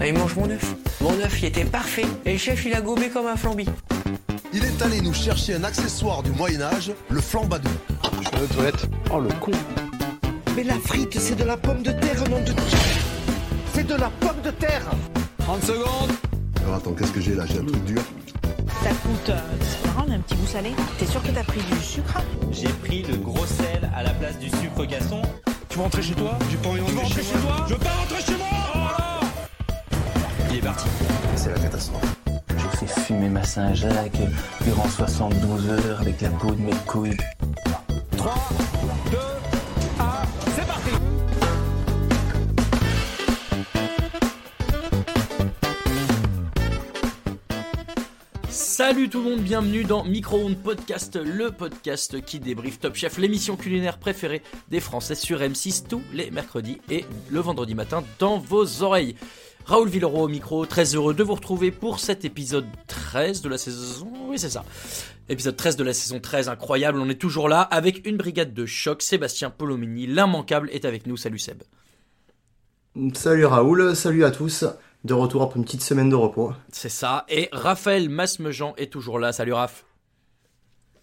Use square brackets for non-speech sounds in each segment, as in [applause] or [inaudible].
Allez, mange mon œuf. Mon œuf, il était parfait. Et le chef, il a gobé comme un flambi. Il est allé nous chercher un accessoire du Moyen-Âge, le flambadou. Je vais aux toilettes. Oh le con. Mais la frite, c'est de la pomme de terre, nom de C'est de la pomme de terre 30 secondes. Alors attends, qu'est-ce que j'ai là? J'ai un truc dur. Ça coûte euh, c'est marrant, on a un petit goût salé. T'es sûr que t'as pris du sucre? J'ai pris le gros sel à la place du sucre gasson. Tu veux rentrer chez toi? J'ai pas envie de rentrer chez, toi? Je veux pas rentrer chez moi Il est parti. C'est la catastrophe. J'ai fait fumer ma Saint-Jacques durant 72 heures avec la peau de mes couilles. 3, 2, 1, c'est parti Salut tout le monde, bienvenue dans Micro-ondes Podcast, le podcast qui débriefe Top Chef, l'émission culinaire préférée des Français sur M6 tous les mercredis et le vendredi matin dans vos oreilles. Raoul Villeroy au micro, très heureux de vous retrouver pour cet épisode 13 de la saison. Oui, c'est ça. Épisode 13 de la saison 13, incroyable, on est toujours là avec une brigade de choc. Sébastien Polomini, l'immanquable, est avec nous. Salut Seb. Salut Raoul, salut à tous. De retour après une petite semaine de repos. C'est ça. Et Raphaël Masmejean est toujours là. Salut Raph.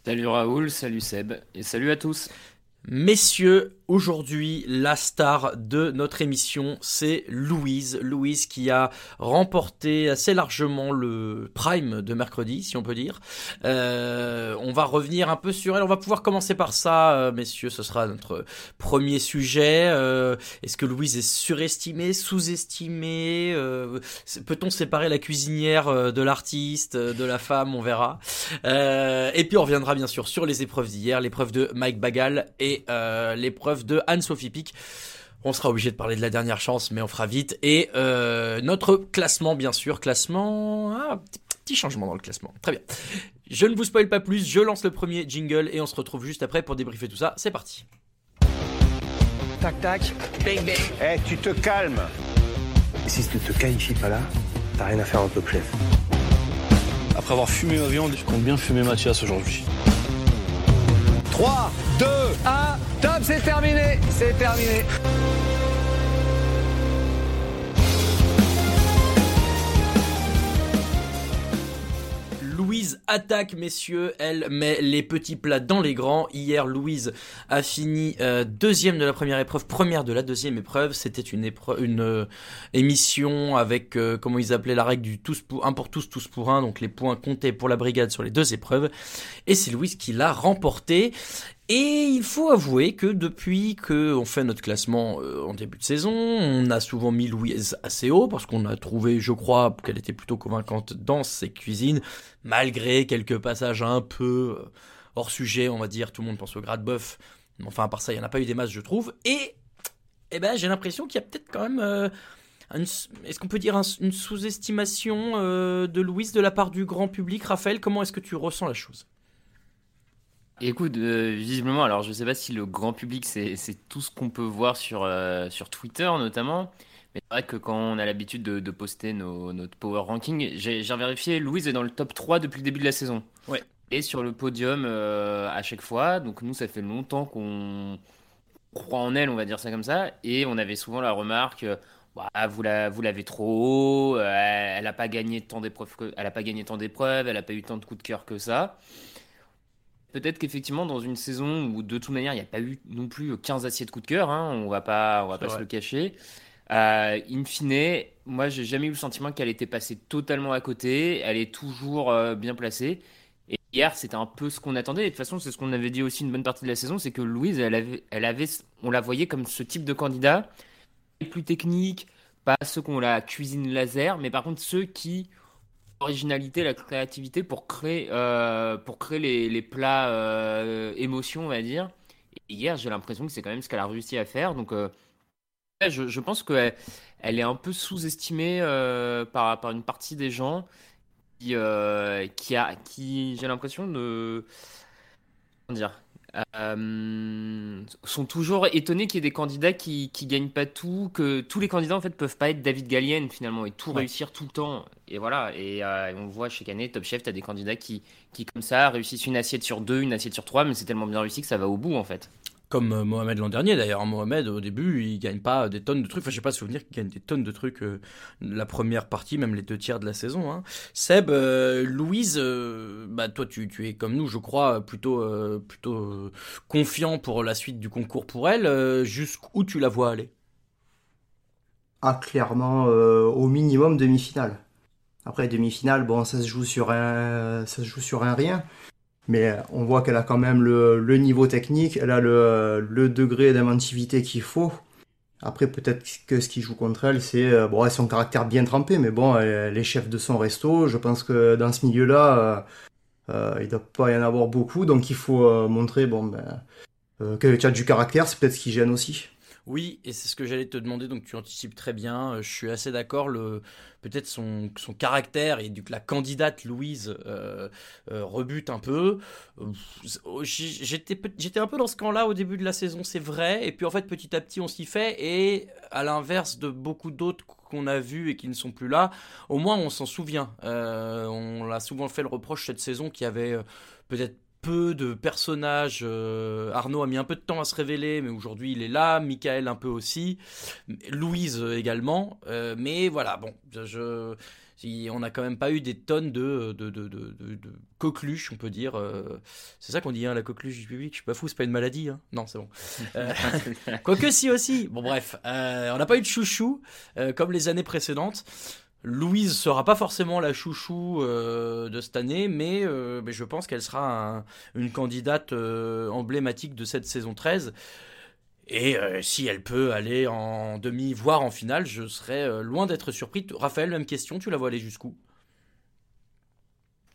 Salut Raoul, salut Seb, et salut à tous. Messieurs, aujourd'hui, la star de notre émission, c'est Louise. Louise qui a remporté assez largement le prime de mercredi, si on peut dire. Euh, on va revenir un peu sur elle. On va pouvoir commencer par ça, euh, messieurs. Ce sera notre premier sujet. Euh, Est-ce que Louise est surestimée, sous-estimée Peut-on séparer la cuisinière de l'artiste, de la femme? On verra. Et puis on reviendra bien sûr sur les épreuves d'hier, l'épreuve de Mike Bagal et euh, de Anne-Sophie Pic. On sera obligé de parler de la dernière chance, mais on fera vite. Et euh, notre classement, bien sûr, classement... Ah, petit, changement dans le classement. Très bien. Je ne vous spoil pas plus, je lance le premier jingle et on se retrouve juste après pour débriefer tout ça. C'est parti. Tac, tac, bang, bang. Eh, tu te calmes Si tu te qualifies pas là, t'as rien à faire en top chef. Après avoir fumé ma viande, je compte bien fumer Mathias aujourd'hui. 3, 2, 1, top, c'est terminé C'est terminé Louise attaque, messieurs. Elle met les petits plats dans les grands. Hier, Louise a fini euh, deuxième de la première épreuve, première de la deuxième épreuve. C'était une, euh, émission avec, euh, comment ils appelaient la règle du tous pour, un pour tous, tous pour un. Donc les points comptés pour la brigade sur les deux épreuves. Et c'est Louise qui l'a remporté. Et il faut avouer que depuis que on fait notre classement euh, en début de saison, on a souvent mis Louise assez haut parce qu'on a trouvé, je crois, qu'elle était plutôt convaincante dans ses cuisines, malgré quelques passages un peu euh, hors sujet, on va dire. Tout le monde pense au gras de bœuf, enfin à part ça, il n'y en a pas eu des masses, je trouve. Et eh ben, j'ai l'impression qu'il y a peut-être quand même euh, est-ce qu'on peut dire un- une sous-estimation de Louise de la part du grand public? Raphaël, comment est-ce que tu ressens la chose? Écoute, euh, visiblement, alors je sais pas si le grand public c'est tout ce qu'on peut voir sur, euh, sur Twitter notamment, mais c'est vrai que quand on a l'habitude de, de poster nos, notre power ranking, j'ai vérifié, Louise est dans le top 3 depuis le début de la saison. Ouais. Et sur le podium euh, à chaque fois, donc nous ça fait longtemps qu'on croit en elle, on va dire ça comme ça, et on avait souvent la remarque, Bah, vous la- vous l'avez trop haut, elle n'a pas gagné tant d'épreuves, elle a pas gagné tant d'épreuves, elle a pas eu tant de coups de cœur que ça. Peut-être qu'effectivement, dans une saison où de toute manière, il n'y a pas eu non plus 15 assiettes coup de cœur, hein, on va pas, on va pas se le cacher. Euh, in fine, moi, j'ai jamais eu le sentiment qu'elle était passée totalement à côté. Elle est toujours euh, bien placée. Et hier, c'était un peu ce qu'on attendait. Et de toute façon, c'est ce qu'on avait dit aussi une bonne partie de la saison, c'est que Louise, elle avait, elle avait, on la voyait comme ce type de candidat, plus technique, pas ceux qui ont la cuisine laser, mais par contre ceux qui l'originalité, la créativité pour créer, euh, pour créer les, plats euh, émotions, on va dire. hier, j'ai l'impression que c'est quand même ce qu'elle a réussi à faire. Donc, euh, je, pense qu'elle elle est un peu sous-estimée euh, par, par une partie des gens qui, qui, a, qui j'ai l'impression de. Comment dire euh, sont toujours étonnés qu'il y ait des candidats qui, qui gagnent pas tout, que tous les candidats en fait peuvent pas être David Gallienne finalement et tout réussir tout le temps. Et voilà, et euh, on voit chaque année, Top Chef, tu as des candidats qui, qui comme ça réussissent une assiette sur deux, une assiette sur trois, mais c'est tellement bien réussi que ça va au bout en fait. Comme euh, Mohamed l'an dernier d'ailleurs. Mohamed au début il gagne pas des tonnes de trucs. Enfin je sais pas souvenir qu'il gagne des tonnes de trucs euh, la première partie, même les deux tiers de la saison. Hein. Seb, euh, Louise, bah toi tu, es comme nous je crois plutôt plutôt confiant pour la suite du concours pour elle. Jusqu'où tu la vois aller? Ah clairement au minimum demi-finale. Après demi-finale bon sur un ça se joue sur un rien mais on voit qu'elle a quand même le, niveau technique, elle a le, degré d'inventivité qu'il faut. Après, peut-être que ce qui joue contre elle, c'est bon, son caractère bien trempé, mais bon, elle, est chef de son resto. Je pense que dans ce milieu-là, euh, il ne doit pas y en avoir beaucoup, donc il faut euh, montrer bon, ben, euh, que tu du caractère, c'est peut-être ce qui gêne aussi. Oui, et c'est ce que j'allais te demander, donc tu anticipes très bien. Je suis assez d'accord. Peut-être son, son caractère et du la candidate Louise euh, euh, rebute un peu. J'étais j'étais un peu dans ce camp-là au début de la saison, c'est vrai. Et puis en fait, petit à petit, on s'y fait. Et à l'inverse de beaucoup d'autres qu'on a vus et qui ne sont plus là, au moins on s'en souvient. Euh, on l'a souvent fait le reproche cette saison qui avait peut-être peu de personnages. Euh, Arnaud a mis un peu de temps à se révéler, mais aujourd'hui il est là. Michael un peu aussi. Louise également. Euh, mais voilà, bon, je, je, on n'a quand même pas eu des tonnes de, de, de, de, de coqueluches, on peut dire. Euh, c'est ça qu'on dit, hein, la coqueluche du public. Je suis pas fou, c'est pas une maladie. Hein non, c'est bon. [laughs] Euh, quoique si aussi. Bon, bref, on n'a pas eu de chouchou comme les années précédentes. Louise sera pas forcément la chouchou euh, de cette année, mais, euh, mais je pense qu'elle sera un, une candidate euh, emblématique de cette saison 13. Et si elle peut aller en demi, voire en finale, je serais loin d'être surpris. Raphaël, même question, tu la vois aller jusqu'où?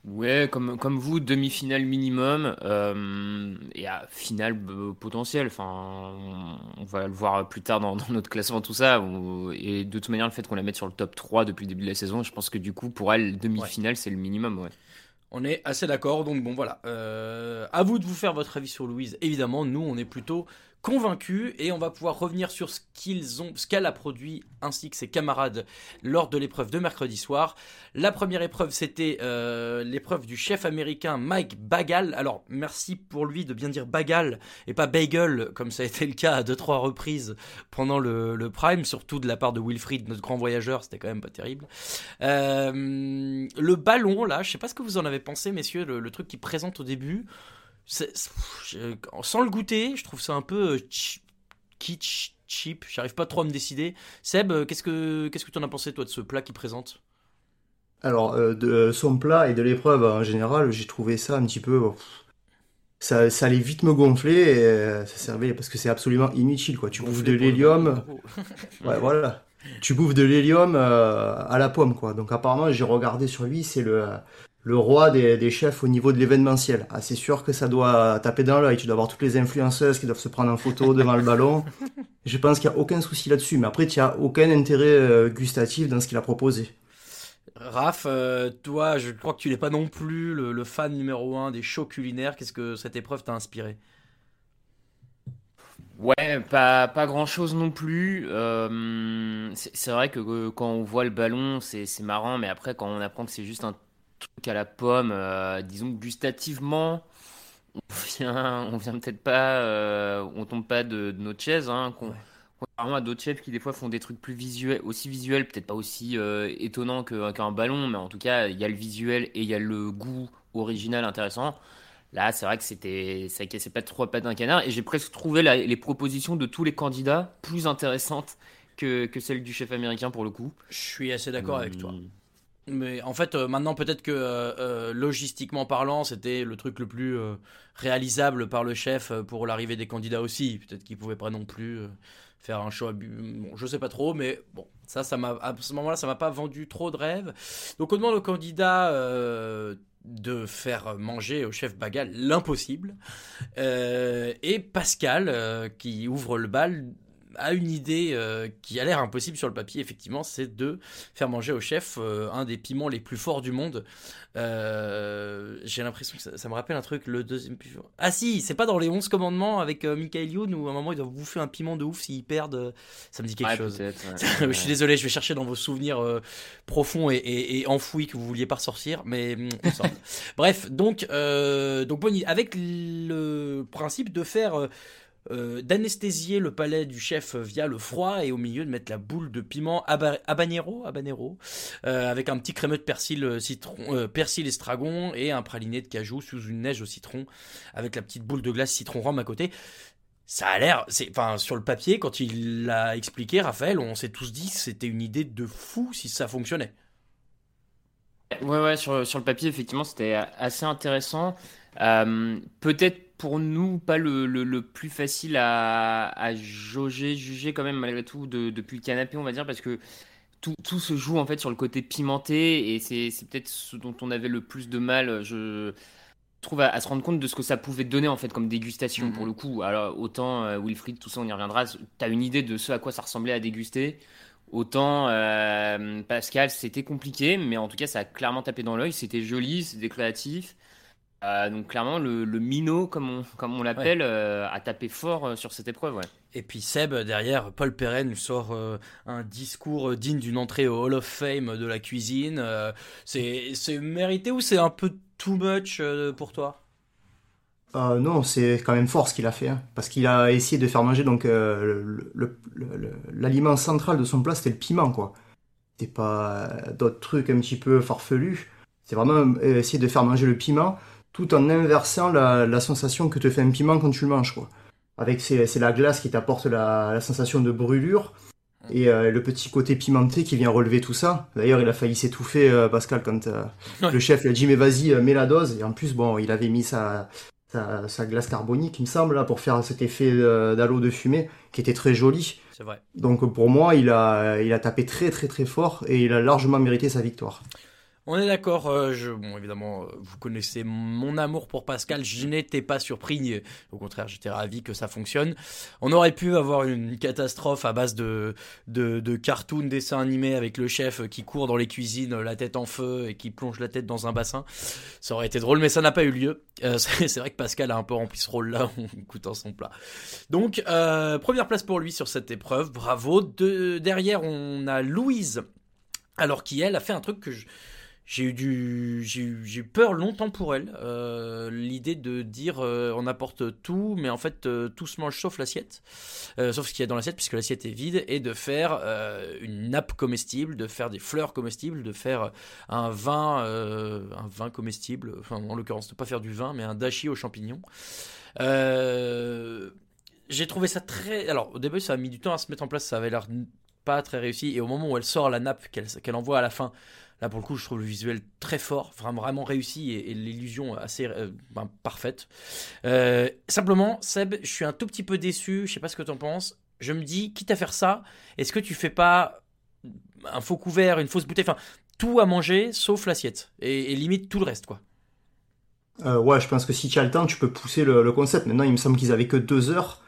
Ouais, comme, comme vous, demi-finale minimum euh, et à finale euh, potentielle. Enfin, on, on, va le voir plus tard dans, dans notre classement, tout ça. Et de toute manière, le fait qu'on la mette sur le top 3 depuis le début de la saison, je pense que du coup, pour elle, demi-finale, ouais. c'est le minimum. Ouais. On est assez d'accord, donc bon voilà. Euh, à vous de vous faire votre avis sur Louise. Évidemment, nous, on est plutôt convaincus et on va pouvoir revenir sur ce qu'ils ont, ce qu'elle a produit ainsi que ses camarades lors de l'épreuve de mercredi soir. La première épreuve, c'était euh, l'épreuve du chef américain Mike Bagal. Alors merci pour lui de bien dire Bagal et pas Bagel comme ça a été le cas à deux trois reprises pendant le, prime, surtout de la part de Wilfried, notre grand voyageur. C'était quand même pas terrible. Euh, le ballon là, je sais pas ce que vous en avez pensé, messieurs, le, le truc qui présente au début. C'est, je, sans le goûter, je trouve ça un peu kitsch, cheap. J'arrive pas trop à me décider. Seb, qu'est-ce que qu'est-ce que tu en as pensé toi de ce plat qui présente? Alors euh, de son plat et de l'épreuve en général, j'ai trouvé ça un petit peu. Ça, ça allait vite me gonfler et euh, ça servait parce que c'est absolument inutile quoi. Tu bouffes de l'hélium. [laughs] ouais voilà. Tu bouffes de l'hélium euh, à la pomme quoi. Donc apparemment j'ai regardé sur lui, c'est le le roi des, des, chefs au niveau de l'événementiel. Ah, c'est sûr que ça doit taper dans l'œil. Tu dois avoir toutes les influenceuses qui doivent se prendre en photo [laughs] devant le ballon. Je pense qu'il n'y a aucun souci là-dessus. Mais après, tu n'as aucun intérêt euh, gustatif dans ce qu'il a proposé. Raph, euh, toi, je crois que tu n'es pas non plus le, le, fan numéro un des shows culinaires. Qu'est-ce que cette épreuve t'a inspiré? Ouais, pas, pas grand chose non plus. Euh, c'est vrai que quand on voit le ballon, c'est marrant, mais après, quand on apprend que c'est juste un à la pomme, euh, disons gustativement, on [laughs] vient, on vient peut-être pas, euh, on tombe pas de, de notre chaise, hein, ouais. contrairement à d'autres chefs qui des fois font des trucs plus visuels, aussi visuels, peut-être pas aussi euh, étonnants qu'un qu ballon, mais en tout cas il y a le visuel et il y a le goût original intéressant. Là, c'est vrai que c'était, ça cassait pas trois pattes d'un canard, et j'ai presque trouvé la, les propositions de tous les candidats plus intéressantes que, que celles du chef américain pour le coup. Je suis assez d'accord avec toi. Mais en fait, euh, maintenant, peut-être que euh, logistiquement parlant, c'était le truc le plus euh, réalisable par le chef pour l'arrivée des candidats aussi. Peut-être qu'il pouvait pas non plus faire un choix. Bon, je sais pas trop, mais bon, ça, ça m'a à ce moment-là, ça m'a pas vendu trop de rêves. Donc, on demande aux candidats de faire manger au chef Bagal l'impossible. Euh, et Pascal, euh, qui ouvre le bal, a une idée euh, qui a l'air impossible sur le papier, effectivement, c'est de faire manger au chef euh, un des piments les plus forts du monde. Euh, J'ai l'impression que ça, ça me rappelle un truc, le deuxième plus fort. Ah si, c'est pas dans les 11 commandements avec Michael Youn où à un moment ils doivent bouffer un piment de ouf s'ils perdent. Ça me dit quelque Ouais, chose. ouais. [laughs] je suis désolé, je vais chercher dans vos souvenirs profonds et, et- et enfouis que vous vouliez pas ressortir, mais hum. [laughs] Bref, donc, donc idée. avec le principe de faire euh, d'anesthésier le palais du chef via le froid et au milieu de mettre la boule de piment haba- habanero, habanero euh, avec un petit crémeux de persil, euh, citron, euh, persil estragon et un praliné de cajou sous une neige au citron avec la petite boule de glace citron rhum à côté. Ça a l'air, c'est, enfin, sur le papier, quand il l'a expliqué, Raphaël, on s'est tous dit que c'était une idée de fou si ça fonctionnait. Ouais, ouais, sur, sur le papier, effectivement, c'était assez intéressant. Peut-être pour nous, pas le, le, le plus facile à, à jauger, juger quand même, malgré tout, de- depuis le canapé, on va dire, parce que tout, tout se joue en fait sur le côté pimenté, et c'est peut-être ce dont on avait le plus de mal, je trouve, à, à se rendre compte de ce que ça pouvait donner en fait comme dégustation pour le coup. Alors, autant euh, Wilfried, tout ça, on y reviendra, t'as une idée de ce à quoi ça ressemblait à déguster? Autant euh, Pascal, c'était compliqué, mais en tout cas, ça a clairement tapé dans l'œil. C'était joli, c'était créatif. Euh, donc clairement, le, le minot, comme on, comme on l'appelle, euh, a tapé fort euh, sur cette épreuve. Ouais. Et puis Seb, derrière, Paul Perrin nous sort euh, un discours digne d'une entrée au Hall of Fame de la cuisine. Euh, c'est c'est mérité ou c'est un peu too much euh, pour toi? Euh, non, c'est quand même fort ce qu'il a fait, hein, parce qu'il a essayé de faire manger donc euh, le- le- le- le- l'aliment central de son plat, c'était le piment, quoi. C'était pas d'autres trucs un petit peu farfelus. C'est vraiment euh, essayer de faire manger le piment tout en inversant la, la sensation que te fait un piment quand tu le manges, quoi. Avec c'est la glace qui t'apporte la, la sensation de brûlure et euh, le petit côté pimenté qui vient relever tout ça. D'ailleurs, il a failli s'étouffer, euh, Pascal, quand euh, Ouais. le chef lui a dit mais vas-y, mets la dose. Et en plus, bon, il avait mis sa sa, sa glace carbonique, il me semble, là, pour faire cet effet d'halo de fumée, qui était très joli. C'est vrai. Donc pour moi, il a, il a tapé très très très fort et il a largement mérité sa victoire. On est d'accord. euh, je, bon, évidemment, euh, vous connaissez mon amour pour Pascal. Je n'étais pas surpris. Au contraire, j'étais ravi que ça fonctionne. On aurait pu avoir une catastrophe à base de, de, de cartoon dessin animé avec le chef qui court dans les cuisines, la tête en feu et qui plonge la tête dans un bassin. Ça aurait été drôle, mais ça n'a pas eu lieu. Euh, [laughs] c'est vrai que Pascal a un peu rempli ce rôle-là [laughs] en goûtant son plat. Donc, euh, première place pour lui sur cette épreuve. Bravo. De, derrière, on a Louise. Alors qui, elle, a fait un truc que je- j'ai eu du j'ai eu, j'ai eu peur longtemps pour elle Euh, l'idée de dire euh, on apporte tout mais en fait euh, tout se mange sauf l'assiette. Sauf ce qu'il y a dans l'assiette puisque l'assiette est vide et de faire une nappe comestible de faire des fleurs comestibles de faire un vin un vin comestible enfin en l'occurrence ne pas faire du vin mais un dashi aux champignons. J'ai trouvé ça très alors au début ça a mis du temps à se mettre en place ça avait l'air pas très réussi et au moment où elle sort la nappe qu'elle envoie à la fin Là, pour le coup, je trouve le visuel très fort, vraiment, réussi et, l'illusion assez euh, ben, parfaite. Euh, simplement, Seb, je suis un tout petit peu déçu. Je sais pas ce que t'en penses. Je me dis, quitte à faire ça, est-ce que tu fais pas un faux couvert, une fausse bouteille, enfin, tout à manger sauf l'assiette et, et limite tout le reste, quoi. Euh, ouais, je pense que si tu as le temps, tu peux pousser le, le concept. Maintenant, il me semble qu'ils avaient que deux heures.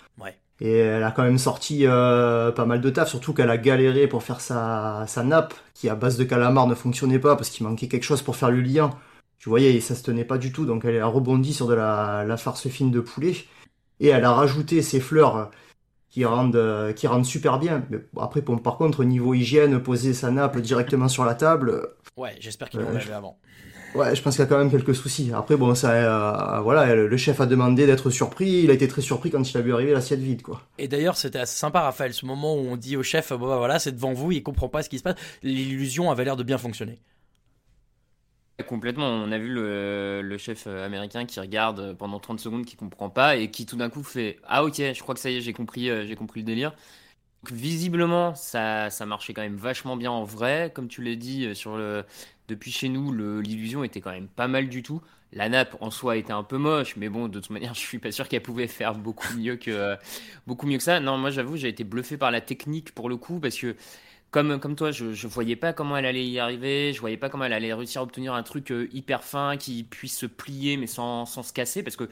Et elle a quand même sorti euh, pas mal de taf, surtout qu'elle a galéré pour faire sa, sa nappe, qui à base de calamar ne fonctionnait pas parce qu'il manquait quelque chose pour faire le lien. Tu voyais, ça se tenait pas du tout, donc elle a rebondi sur de la, la farce fine de poulet. Et elle a rajouté ses fleurs euh, qui rendent, euh, qui rendent super bien. Mais après, bon, par contre, au niveau hygiène, poser sa nappe directement sur la table, euh, Ouais, j'espère qu'ils l'ont lavé je- avant. Ouais, je pense qu'il y a quand même quelques soucis. Après, bon, ça, euh, voilà, le chef a demandé d'être surpris. Il a été très surpris quand il a vu arriver l'assiette vide, quoi. Et d'ailleurs, c'était assez sympa, Raphaël, ce moment où on dit au chef, bon, bah, voilà, c'est devant vous, il comprend pas ce qui se passe. L'illusion avait l'air de bien fonctionner. Complètement. On a vu le, le chef américain qui regarde pendant 30 secondes, qui comprend pas et qui tout d'un coup fait Ah, ok, je crois que ça y est, j'ai compris, euh, j'ai compris le délire. Visiblement, ça, ça marchait quand même vachement bien en vrai. Comme tu l'as dit, euh, sur le, depuis chez nous, l'illusion était quand même pas mal du tout. La nappe en soi était un peu moche, mais bon, de toute manière, [laughs] je suis pas sûr qu'elle pouvait faire beaucoup mieux que, euh, beaucoup mieux que ça. Non, moi j'avoue, j'ai été bluffé par la technique pour le coup, parce que comme, comme toi, je, je voyais pas comment elle allait y arriver, je voyais pas comment elle allait réussir à obtenir un truc euh, hyper fin qui puisse se plier mais sans se casser parce que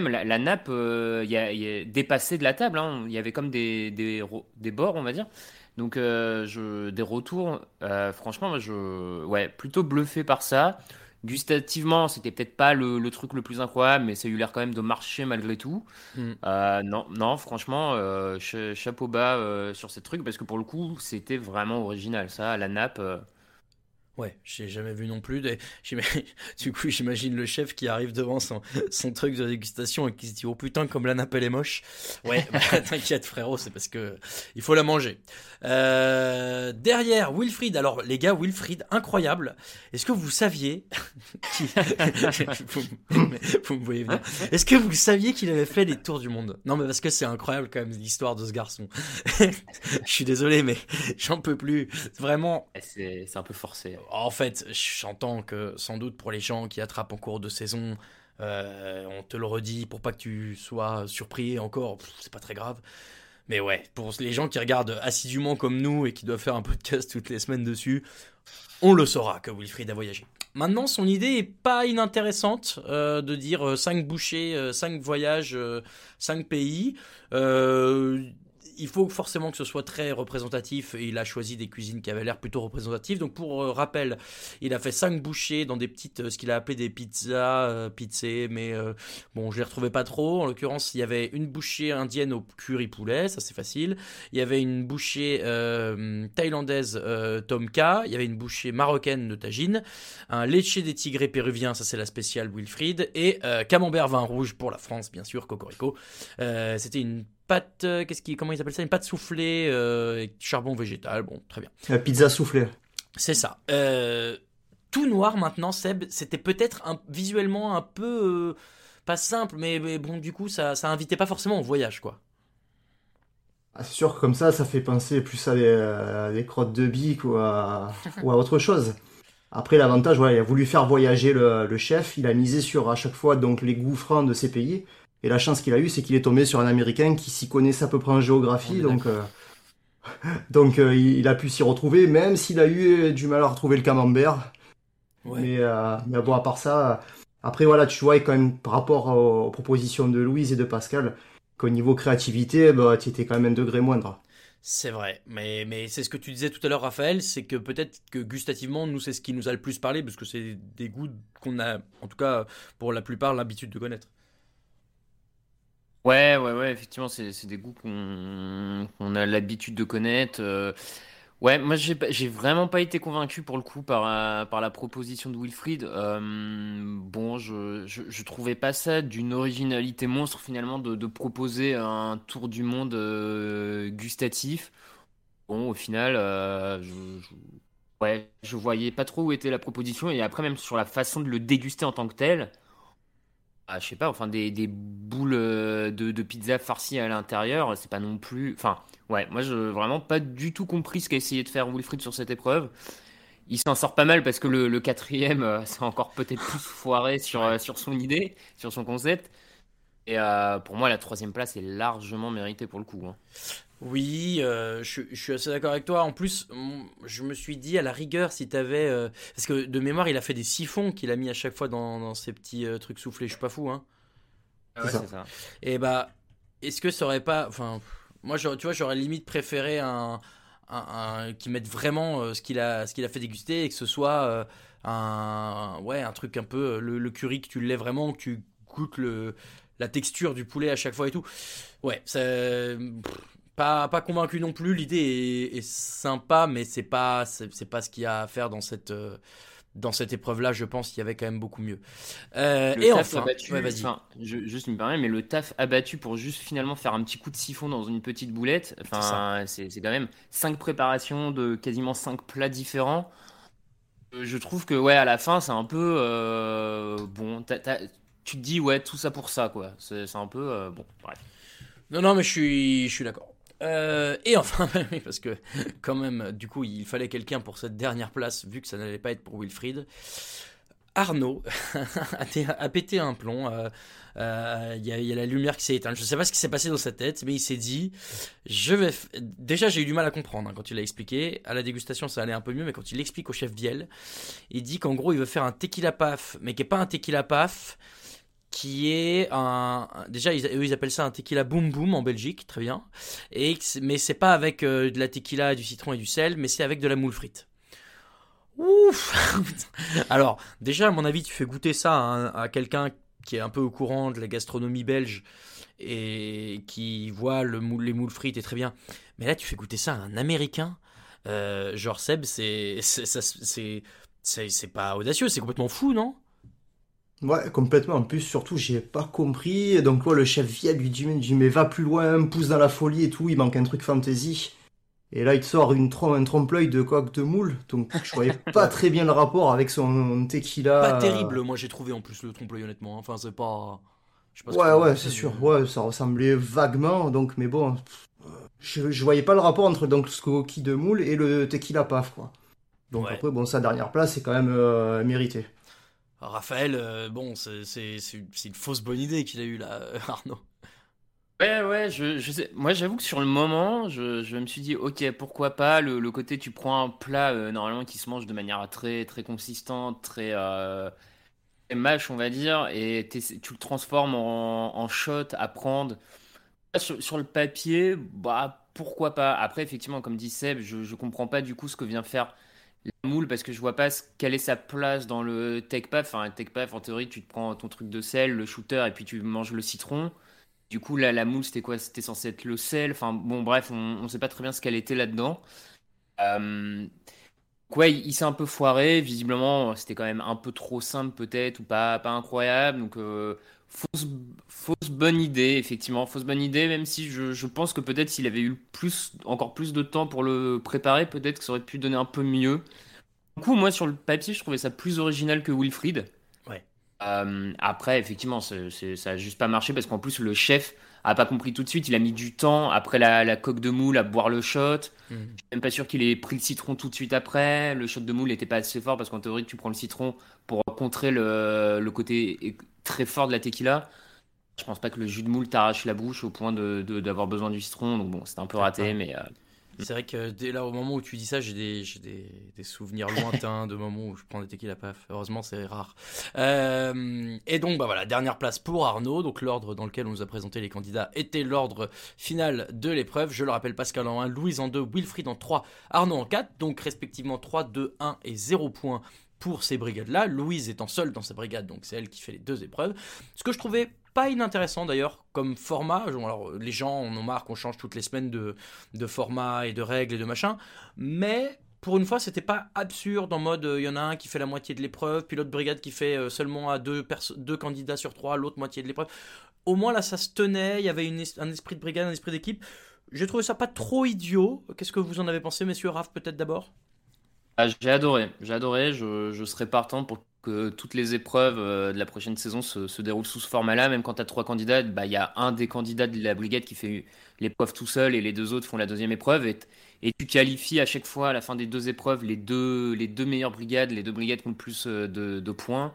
même la, la nappe euh, y a, y a de la table, hein. il y avait comme des, des, des bords, on va dire. Donc euh, je, des retours, euh, franchement, je, ouais, plutôt bluffé par ça. Gustativement, c'était peut-être pas le, le truc le plus incroyable, mais ça a eu l'air quand même de marcher malgré tout. Mm. Euh, non, non, franchement, cha- chapeau bas sur ces trucs parce que pour le coup, c'était vraiment original. Ça, la nappe. Ouais, j'ai jamais vu non plus. Des... [laughs] [laughs] Du coup, j'imagine le chef qui arrive devant son, [laughs] son truc de dégustation et qui se dit Oh putain, comme la nappe elle est moche. Ouais, bah, t'inquiète frérot, c'est parce que il faut la manger. Euh, derrière, Wilfried. Alors, les gars, Wilfried, incroyable. Est-ce que vous saviez. qu'il- vous, vous me voyez venir. Est-ce que vous saviez qu'il avait fait les tours du monde? Non, mais parce que c'est incroyable quand même l'histoire de ce garçon. Je suis désolé, mais j'en peux plus. Vraiment, c'est c'est un peu forcé. En fait, j'entends que sans doute pour les gens qui attrapent en cours de saison, euh, on te le redit pour pas que tu sois surpris encore, c'est pas très grave. Mais ouais, pour les gens qui regardent assidûment comme nous et qui doivent faire un podcast toutes les semaines dessus, on le saura que Wilfried a voyagé. Maintenant, son idée est pas inintéressante euh, de dire 5 bouchées, 5 voyages, 5 pays. Euh, il faut forcément que ce soit très représentatif et il a choisi des cuisines qui avaient l'air plutôt représentatives. Donc pour euh, rappel, il a fait 5 bouchées dans des petites, euh, ce qu'il a appelé des pizzas, euh, pizzées, mais euh, bon, je les retrouvais pas trop. En l'occurrence, il y avait une bouchée indienne au curry poulet, ça c'est facile. Il y avait une bouchée thaïlandaise tomka, il y avait une bouchée marocaine de tagine, un leche des tigrés péruvien, ça c'est la spéciale Wilfried, et camembert vin rouge pour la France, bien sûr, cocorico. C'était une pâte, euh, qu'est-ce qui, comment ils appellent ça, une pâte soufflée euh, charbon végétal. Bon, très bien. La pizza soufflée. C'est ça. Euh, tout noir maintenant, Seb, c'était peut-être un- visuellement un peu pas simple, mais, mais bon, du coup, ça, ça invitait pas forcément au voyage, quoi. Ah, c'est sûr que comme ça, ça fait penser plus à des, des crottes de bique ou à, [laughs] ou à autre chose. Après, l'avantage, voilà, il a voulu faire voyager le, le chef. Il a misé sur à chaque fois donc les goûts francs de ces pays. Et la chance qu'il a eue, c'est qu'il est tombé sur un Américain qui s'y connaissait à peu près en géographie. [laughs] Donc, euh, donc euh, il, a pu s'y retrouver, même s'il a eu du mal à retrouver le camembert. Ouais. Mais, euh, mais bon, à part ça, après, voilà, tu vois, quand même, par rapport aux, aux propositions de Louise et de Pascal, qu'au niveau créativité, bah, tu étais quand même un degré moindre. C'est vrai, mais, mais c'est ce que tu disais tout à l'heure, Raphaël, c'est que peut-être que gustativement, nous, c'est ce qui nous a le plus parlé, parce que c'est des goûts qu'on a, en tout cas, pour la plupart, l'habitude de connaître. Ouais, ouais, ouais, effectivement, c'est des goûts qu'on a l'habitude de connaître. euh. Ouais, moi, j'ai vraiment pas été convaincu pour le coup par, euh, la proposition de Wilfried. Euh, bon, je, je, trouvais pas ça d'une originalité monstre finalement de, proposer un tour du monde gustatif. Bon, au final, je, je- ouais, je voyais pas trop où était la proposition et après, même sur la façon de le déguster en tant que tel. Ah, je sais pas, enfin des, des boules euh, de, de pizza farcies à l'intérieur, c'est pas non plus. Enfin, ouais, moi je vraiment pas du tout compris ce qu'a essayé de faire Wilfried sur cette épreuve. Il s'en sort pas mal parce que le, le quatrième, euh, c'est encore peut-être plus foiré sur, euh, sur son idée, sur son concept. Et euh, pour moi, la troisième place est largement méritée pour le coup. hein. Oui, euh, je, je suis assez d'accord avec toi. En plus, je me suis dit à la rigueur si t'avais, euh, parce que de mémoire, il a fait des siphons qu'il a mis à chaque fois dans, dans ses petits euh, trucs soufflés. Je suis pas fou, hein. Ah ouais, c'est ça. Et bah, est-ce que ça aurait pas, enfin, moi, j'aurais- tu vois, j'aurais limite préféré un, un, un- qui mette vraiment euh, ce qu'il a, ce qu'il a fait déguster et que ce soit euh, un, ouais, un truc un peu le, le curry que tu l'aies vraiment, que tu goûtes le, la texture du poulet à chaque fois et tout. Ouais, ça, pff, pas, pas convaincu non plus. L'idée est, est sympa, mais c'est pas, c'est pas ce qu'il y a à faire dans cette. euh, dans cette épreuve-là, je pense qu'il y avait quand même beaucoup mieux. Euh, et enfin, abattu, ouais, enfin, je, juste me permets, mais le taf abattu pour juste finalement faire un petit coup de siphon dans une petite boulette, enfin, c'est c'est quand même cinq préparations de quasiment cinq plats différents. Euh, Je trouve que ouais, à la fin, c'est un peu euh, bon. tu te dis ouais, tout ça pour ça quoi. C'est c'est un peu euh, bon. Bref. Non, non, mais je suis, je suis d'accord. Euh, et enfin, [laughs] parce que quand même, du coup, il fallait quelqu'un pour cette dernière place, vu que ça n'allait pas être pour Wilfried. Arnaud [laughs] a, pété un plomb. Euh, euh, il y, a la lumière qui s'est éteinte. Je ne sais pas ce qui s'est passé dans sa tête, mais il s'est dit je vais. Déjà, j'ai eu du mal à comprendre hein, quand il l'a expliqué. À la dégustation, ça allait un peu mieux, mais quand il explique au chef Biel, il dit qu'en gros, il veut faire un tequila paf, mais qui n'est pas un tequila paf, qui est un. Déjà, ils, eux, ils appellent ça un tequila boom boom en Belgique, très bien. Et, mais c'est pas avec euh, de la tequila, du citron et du sel, mais c'est avec de la moule frite. Ouf [laughs] Alors, déjà, à mon avis, tu fais goûter ça à, quelqu'un qui est un peu au courant de la gastronomie belge et qui voit le moule, les moules frites et très bien. Mais là, tu fais goûter ça à un Américain. Euh, genre Seb, c'est c'est pas audacieux, c'est complètement fou, non? Ouais, complètement. En plus, surtout, j'ai pas compris. Donc, le chef vient lui dit, mais va plus loin, pousse dans la folie et tout, il manque un truc fantasy. Et là, il te sort une un trompe-l'œil de coque de moule. Donc, je voyais [laughs] pas très bien le rapport avec son tequila. Pas terrible, moi j'ai trouvé en plus le trompe-l'œil, honnêtement. Enfin, c'est pas. ouais, ouais, c'est sûr. Ouais, ça ressemblait vaguement. Donc, mais bon, je, je voyais pas le rapport entre donc ce coquille de moule et le tequila paf, quoi. Donc après, bon, sa dernière place, c'est quand même euh, Raphaël, euh, bon, c'est une fausse bonne idée qu'il a eu là, [laughs] Arnaud. Ouais, ouais, je, sais. Moi, j'avoue que sur le moment, je, me suis dit, ok, pourquoi pas. Le, côté, tu prends un plat euh, normalement qui se mange de manière très, très consistante, très, euh, mâche, on va dire, et tu le transformes en, en shot à prendre. Sur, sur, le papier, bah pourquoi pas. Après, effectivement, comme dit Seb, je, je comprends pas du coup ce que vient faire la moule parce que je vois pas quelle est sa place dans le tech paf. Enfin, un tech paf, en théorie, tu te prends ton truc de sel, le shooter, et puis tu manges le citron. Du coup, la moule, c'était quoi? C'était censé être le sel. Enfin, bon, bref, on ne sait pas très bien ce qu'elle était là-dedans. Euh... Ouais, il, s'est un peu foiré. Visiblement, c'était quand même un peu trop simple, peut-être, ou pas, pas incroyable. Donc, euh, fausse, fausse bonne idée, effectivement. Fausse bonne idée, même si je, je pense que peut-être s'il avait eu plus, encore plus de temps pour le préparer, peut-être que ça aurait pu donner un peu mieux. Du coup, moi, sur le papier, je trouvais ça plus original que Wilfried. Euh, après, effectivement, ça a juste pas marché parce qu'en plus, le chef a pas compris tout de suite. Il a mis du temps après la, coque de moule à boire le shot. Mhm. Je suis même pas sûr qu'il ait pris le citron tout de suite après. Le shot de moule n'était pas assez fort parce qu'en théorie, tu prends le citron pour contrer le, côté très fort de la tequila. Je pense pas que le jus de moule t'arrache la bouche au point d'avoir de, d'avoir besoin du citron. Donc bon, c'était un peu raté, mais. Euh, [laughs] c'est vrai que dès là, au moment où tu dis ça, j'ai des, souvenirs lointains de moments où je prends des tequila paf. Heureusement, c'est rare. Euh, et donc, bah voilà, dernière place pour Arnaud. Donc, l'ordre dans lequel on nous a présenté les candidats était l'ordre final de l'épreuve. Je le rappelle, Pascal en 1, Louise en 2, Wilfried en 3, Arnaud en 4. Donc, respectivement 3, 2, 1 et 0 points pour ces brigades-là. Louise étant seule dans sa brigade, donc c'est elle qui fait les deux épreuves. Ce que je trouvais pas inintéressant d'ailleurs comme format. Alors, les gens on en marre qu'on change toutes les semaines de, de format et de règles et de machin, mais pour une fois, c'était pas absurde en mode il y en a un qui fait la moitié de l'épreuve, puis l'autre brigade qui fait euh, seulement à deux, deux candidats sur trois, l'autre moitié de l'épreuve. Au moins là, ça se tenait, il y avait une, un esprit de brigade, un esprit d'équipe. J'ai trouvé ça pas trop idiot. Qu'est-ce que vous en avez pensé, messieurs Raph, peut-être d'abord? Ah, J'ai adoré, j'ai adoré. Je, je serais partant pour toutes les épreuves euh, de la prochaine saison se, déroulent sous ce format-là. Même quand tu as trois candidats, bah, il y a un des candidats de la brigade qui fait l'épreuve tout seul et les deux autres font la deuxième épreuve. Et, tu qualifies à chaque fois, à la fin des deux épreuves, les deux, les meilleures brigades, les deux brigades qui ont le plus euh, de, points.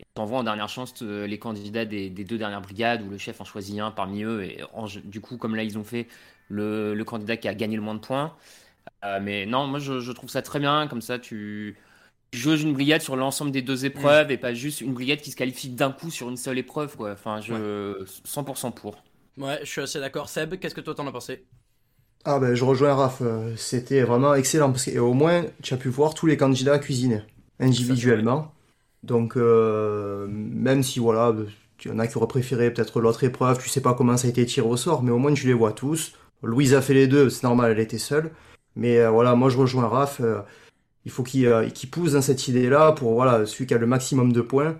Et tu envoies en dernière chance euh, les candidats des, deux dernières brigades où le chef en choisit un parmi eux. Et du coup, comme là, ils ont fait le, candidat qui a gagné le moins de points. mais non, moi je trouve ça très bien. Comme ça, tu jouer une brigade sur l'ensemble des deux épreuves mm. et pas juste une brigade qui se qualifie d'un coup sur une seule épreuve. Quoi. Enfin, je 100% pour. Ouais, je suis assez d'accord. Seb, qu'est-ce que toi t'en as pensé? Ah ben, je rejoins Raph. Euh, c'était vraiment excellent parce qu'au moins tu as pu voir tous les candidats cuisiner individuellement. Donc euh, même si voilà, il y en a qui auraient préféré peut-être l'autre épreuve, tu sais pas comment ça a été tiré au sort, mais au moins tu les vois tous. Louise a fait les deux, c'est normal, elle était seule. Mais euh, voilà, moi je rejoins Raph il faut qu'il euh, pousse dans cette idée-là pour voilà celui qui a le maximum de points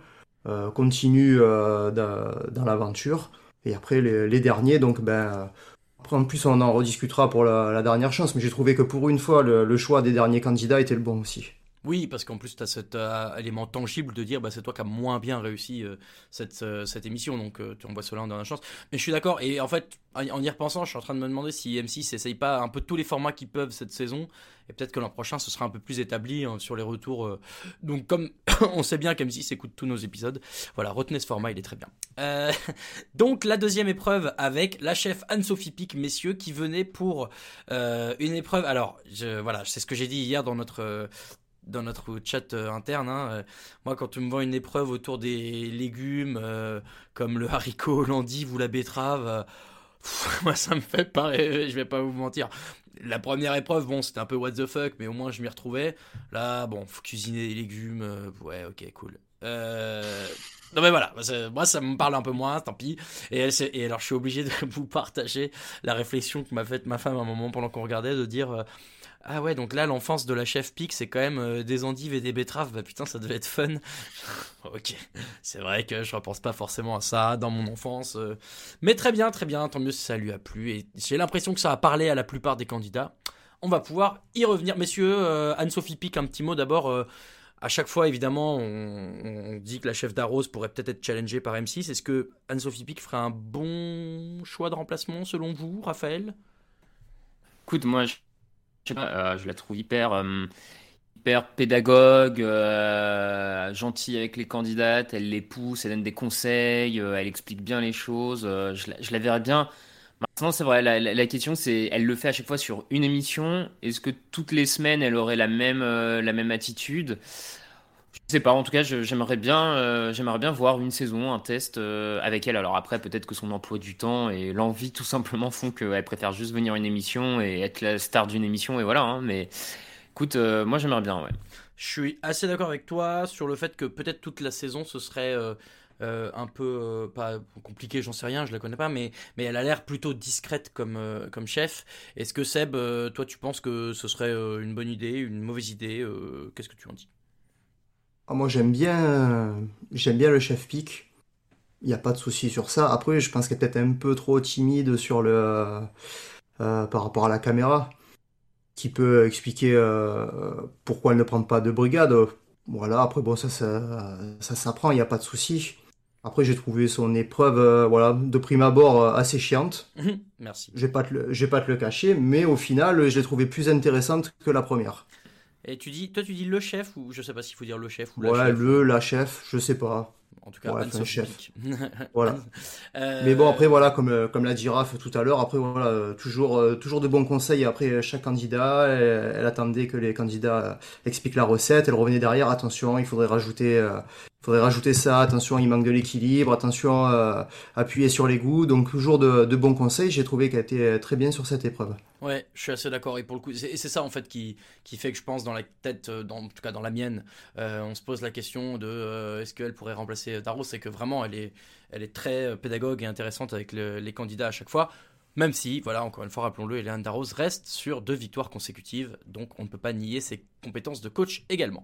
euh, continue euh, dans, l'aventure. Et après les, derniers, donc ben après en plus on en rediscutera pour la, dernière chance, mais j'ai trouvé que pour une fois le, choix des derniers candidats était le bon aussi. Oui, parce qu'en plus, tu as cet euh, élément tangible de dire bah, c'est toi qui as moins bien réussi euh, cette, euh, cette émission, donc tu envoies cela en dernière chance. Mais je suis d'accord, et en fait, en y repensant, je suis en train de me demander si M6 essaye pas un peu tous les formats qu'ils peuvent cette saison, et peut-être que l'an prochain, ce sera un peu plus établi hein, sur les retours. Donc, comme [coughs] on sait bien qu'M6 écoute tous nos épisodes, voilà, retenez ce format, il est très bien. [laughs] donc, la deuxième épreuve avec la chef Anne-Sophie Pic, messieurs, qui venait pour une épreuve. Alors, voilà, c'est ce que j'ai dit hier dans notre dans notre chat euh, interne. Hein, euh, moi, quand tu me vends une épreuve autour des légumes, euh, comme le haricot, l'endive ou la betterave, [laughs] moi, ça me fait pas rêver, je vais pas vous mentir. La première épreuve, bon, c'était un peu what the fuck, mais au moins je m'y retrouvais. Là, bon, faut cuisiner des légumes, ouais, ok, cool. Non mais voilà, moi ça me parle un peu moins, tant pis. Et, alors je suis obligé de [laughs] vous partager la réflexion que m'a faite ma femme à un moment pendant qu'on regardait, de dire ah ouais, donc là, l'enfance de la chef Pic, c'est quand même euh, des endives et des betteraves. Bah putain, ça devait être fun. [laughs] ok, c'est vrai que je repense pas forcément à ça dans mon enfance. Euh. Mais très bien, très bien, tant mieux si ça lui a plu. Et j'ai l'impression que ça a parlé à la plupart des candidats. On va pouvoir y revenir. Messieurs, euh, Anne-Sophie Pic, un petit mot d'abord. À chaque fois, évidemment, on, dit que la chef d'Arros pourrait peut-être être challengée par M6. Est-ce que Anne-Sophie Pic ferait un bon choix de remplacement selon vous, Raphaël? Écoute, moi, je euh, je la trouve hyper, euh, hyper pédagogue, euh, gentille avec les candidates, elle les pousse, elle donne des conseils, elle explique bien les choses. je, la, je la verrais bien. Maintenant, c'est vrai, la, question, c'est, elle le fait à chaque fois sur une émission. Est-ce que toutes les semaines, elle aurait la même, la même attitude? Je sais pas, en tout cas, j'aimerais bien, euh, bien voir une saison, un test euh, avec elle. Alors après, peut-être que son emploi du temps et l'envie tout simplement font qu'elle préfère juste venir une émission et être la star d'une émission et voilà. Hein. mais écoute, euh, moi j'aimerais bien, ouais. Je suis assez d'accord avec toi sur le fait que peut-être toute la saison ce serait un peu pas compliqué, j'en sais rien, je la connais pas, mais mais elle a l'air plutôt discrète comme comme chef. Est-ce que Seb, toi, tu penses que ce serait une bonne idée, une mauvaise idée Qu'est-ce que tu en dis? Ah, moi j'aime bien, j'aime bien le chef pic. Il n'y a pas de souci sur ça. Après, je pense qu'elle est peut-être un peu trop timide sur le, euh, par rapport à la caméra, qui peut expliquer euh, pourquoi elle ne prend pas de brigade. Voilà. Après, bon, ça, ça, ça s'apprend. Il n'y a pas de souci. Après, j'ai trouvé son épreuve, euh, voilà, de prime abord assez chiante. Merci. Je vais pas te le, pas te le cacher, mais au final, je l'ai trouvée plus intéressante que la première. Et tu dis, toi, tu dis le chef ou je sais pas s'il faut dire le chef ou la ouais, le, la chef, je sais pas. En tout cas, ouais, chef. [laughs] voilà. Euh, Mais bon, après, voilà, comme, euh, comme la girafe tout à l'heure, après, voilà, euh, toujours, toujours de bons conseils après chaque candidat. Elle, attendait que les candidats expliquent la recette. Elle revenait derrière, attention, il faudrait rajouter, faudrait rajouter ça, attention, il manque de l'équilibre, attention, appuyer sur les goûts. Donc, toujours de, bons conseils. J'ai trouvé qu'elle était très bien sur cette épreuve. Ouais, je suis assez d'accord. Et pour le coup, c'est ça en fait qui, qui fait que je pense dans la tête, euh, en tout cas dans la mienne, euh, on se pose la question de euh, est-ce qu'elle pourrait remplacer Darros C'est que vraiment, elle est, elle est très pédagogue et intéressante avec les candidats à chaque fois. Même si, voilà, encore une fois, rappelons-le, Hélène Darros reste sur deux victoires consécutives, donc on ne peut pas nier ses compétences de coach également.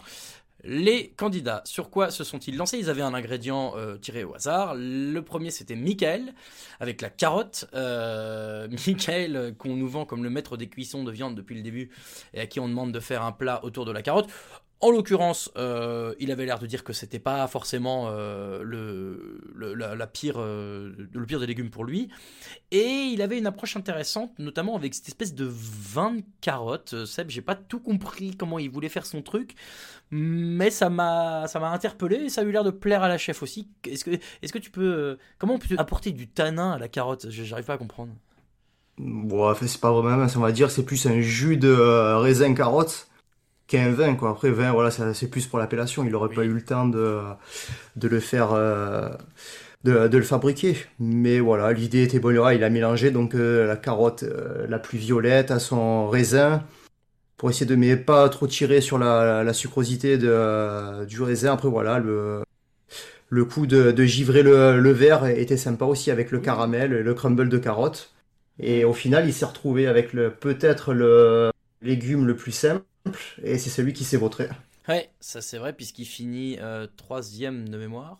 Les candidats, sur quoi se sont-ils lancés? Ils avaient un ingrédient euh, tiré au hasard. Le premier, c'était Michael, avec la carotte. Euh, [laughs] Michael, euh, qu'on nous vend comme le maître des cuissons de viande depuis le début, et à qui on demande de faire un plat autour de la carotte. En l'occurrence, euh, il avait l'air de dire que c'était pas forcément euh, le, la, pire, euh, le pire des légumes pour lui. Et il avait une approche intéressante, notamment avec cette espèce de vin de carottes. Seb, j'ai pas tout compris comment il voulait faire son truc, mais ça m'a, ça m'a interpellé et ça a eu l'air de plaire à la chef aussi. Est-ce que, est-ce que tu peux, comment on peut apporter du tanin à la carotte? J'arrive pas à comprendre. Bon, c'est pas vraiment, on va dire, c'est plus un jus de raisin carotte qu'un vin quoi. Après vin voilà c'est plus pour l'appellation. Il n'aurait pas eu le temps de de le faire euh, de, de, le fabriquer. Mais voilà l'idée était bonne. Il a mélangé donc euh, la carotte euh, la plus violette à son raisin pour essayer de ne pas trop tirer sur la, la sucrosité de, du raisin. Après voilà le le coup de, de givrer le, le verre était sympa aussi avec le caramel et le crumble de carotte. Et au final, il s'est retrouvé avec le peut-être le légume le plus simple et c'est celui qui s'est vautré. Ouais, ça c'est vrai, puisqu'il finit euh, troisième de mémoire.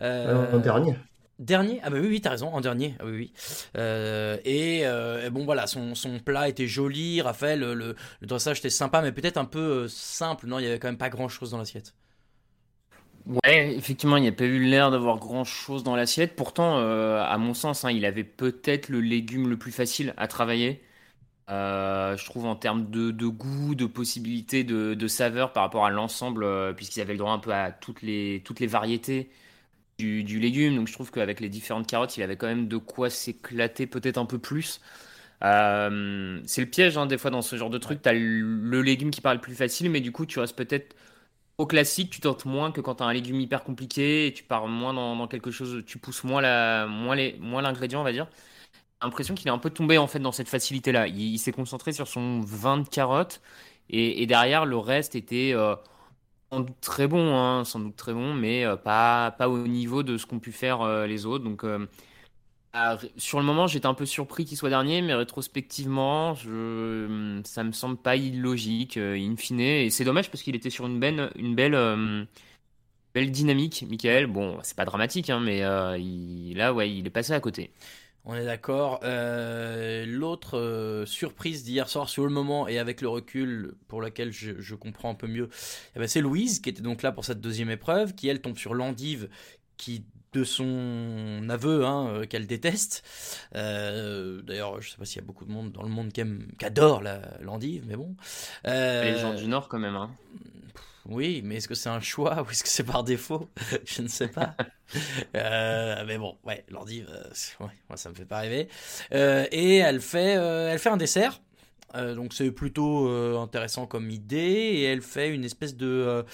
Euh, dernier. Dernier? Ah bah oui, oui, t'as raison, en dernier. Ah oui, oui. Euh, et, euh, et bon voilà, son, son plat était joli, Raphaël, le, le, le dressage était sympa, mais peut-être un peu euh, simple, non Il y avait quand même pas grand-chose dans l'assiette. Ouais, effectivement, il n'y a pas eu l'air d'avoir grand-chose dans l'assiette. Pourtant, euh, à mon sens, hein, il avait peut-être le légume le plus facile à travailler. Euh, je trouve en termes de, goût, de possibilités, de, saveur par rapport à l'ensemble, euh, puisqu'ils avaient le droit un peu à toutes les, variétés du, légume. Donc je trouve qu'avec les différentes carottes, il avait quand même de quoi s'éclater peut-être un peu plus. Euh, c'est le piège, hein, des fois, dans ce genre de truc. T'as le, le légume qui paraît le plus facile, mais du coup, tu restes peut-être au classique, tu tentes moins que quand tu as un légume hyper compliqué tu pars moins dans, quelque chose, tu pousses moins l'ingrédient, on va dire. L'impression qu'il est un peu tombé en fait dans cette facilité-là. Il, s'est concentré sur son vin de carottes et, derrière le reste était euh, sans doute très bon, hein, sans doute très bon, mais euh, pas, pas au niveau de ce qu'ont pu faire euh, les autres. Donc sur le moment, j'étais un peu surpris qu'il soit dernier, mais rétrospectivement, je, ça me semble pas illogique, in fine. Et c'est dommage parce qu'il était sur une belle, une belle, belle dynamique, Michael. Bon, c'est pas dramatique, hein, mais là, ouais, il est passé à côté. On est d'accord. Euh, L'autre euh, surprise d'hier soir sur le moment et avec le recul pour laquelle je, comprends un peu mieux, eh ben, c'est Louise qui était donc là pour cette deuxième épreuve, qui elle tombe sur l'endive qui de son aveu hein, euh, qu'elle déteste. D'ailleurs, je sais pas s'il y a beaucoup de monde dans le monde qui, aime, adore l'endive, mais bon. Les gens du Nord, quand même. Hein. Oui, mais est-ce que c'est un choix [laughs] ou est-ce que c'est par défaut? [laughs] Je ne sais pas. [laughs] Euh, mais bon, ouais, l'endive, euh, ouais, moi ça me fait pas rêver. Euh, et elle fait, elle fait un dessert. Donc c'est plutôt intéressant comme idée et elle fait une espèce de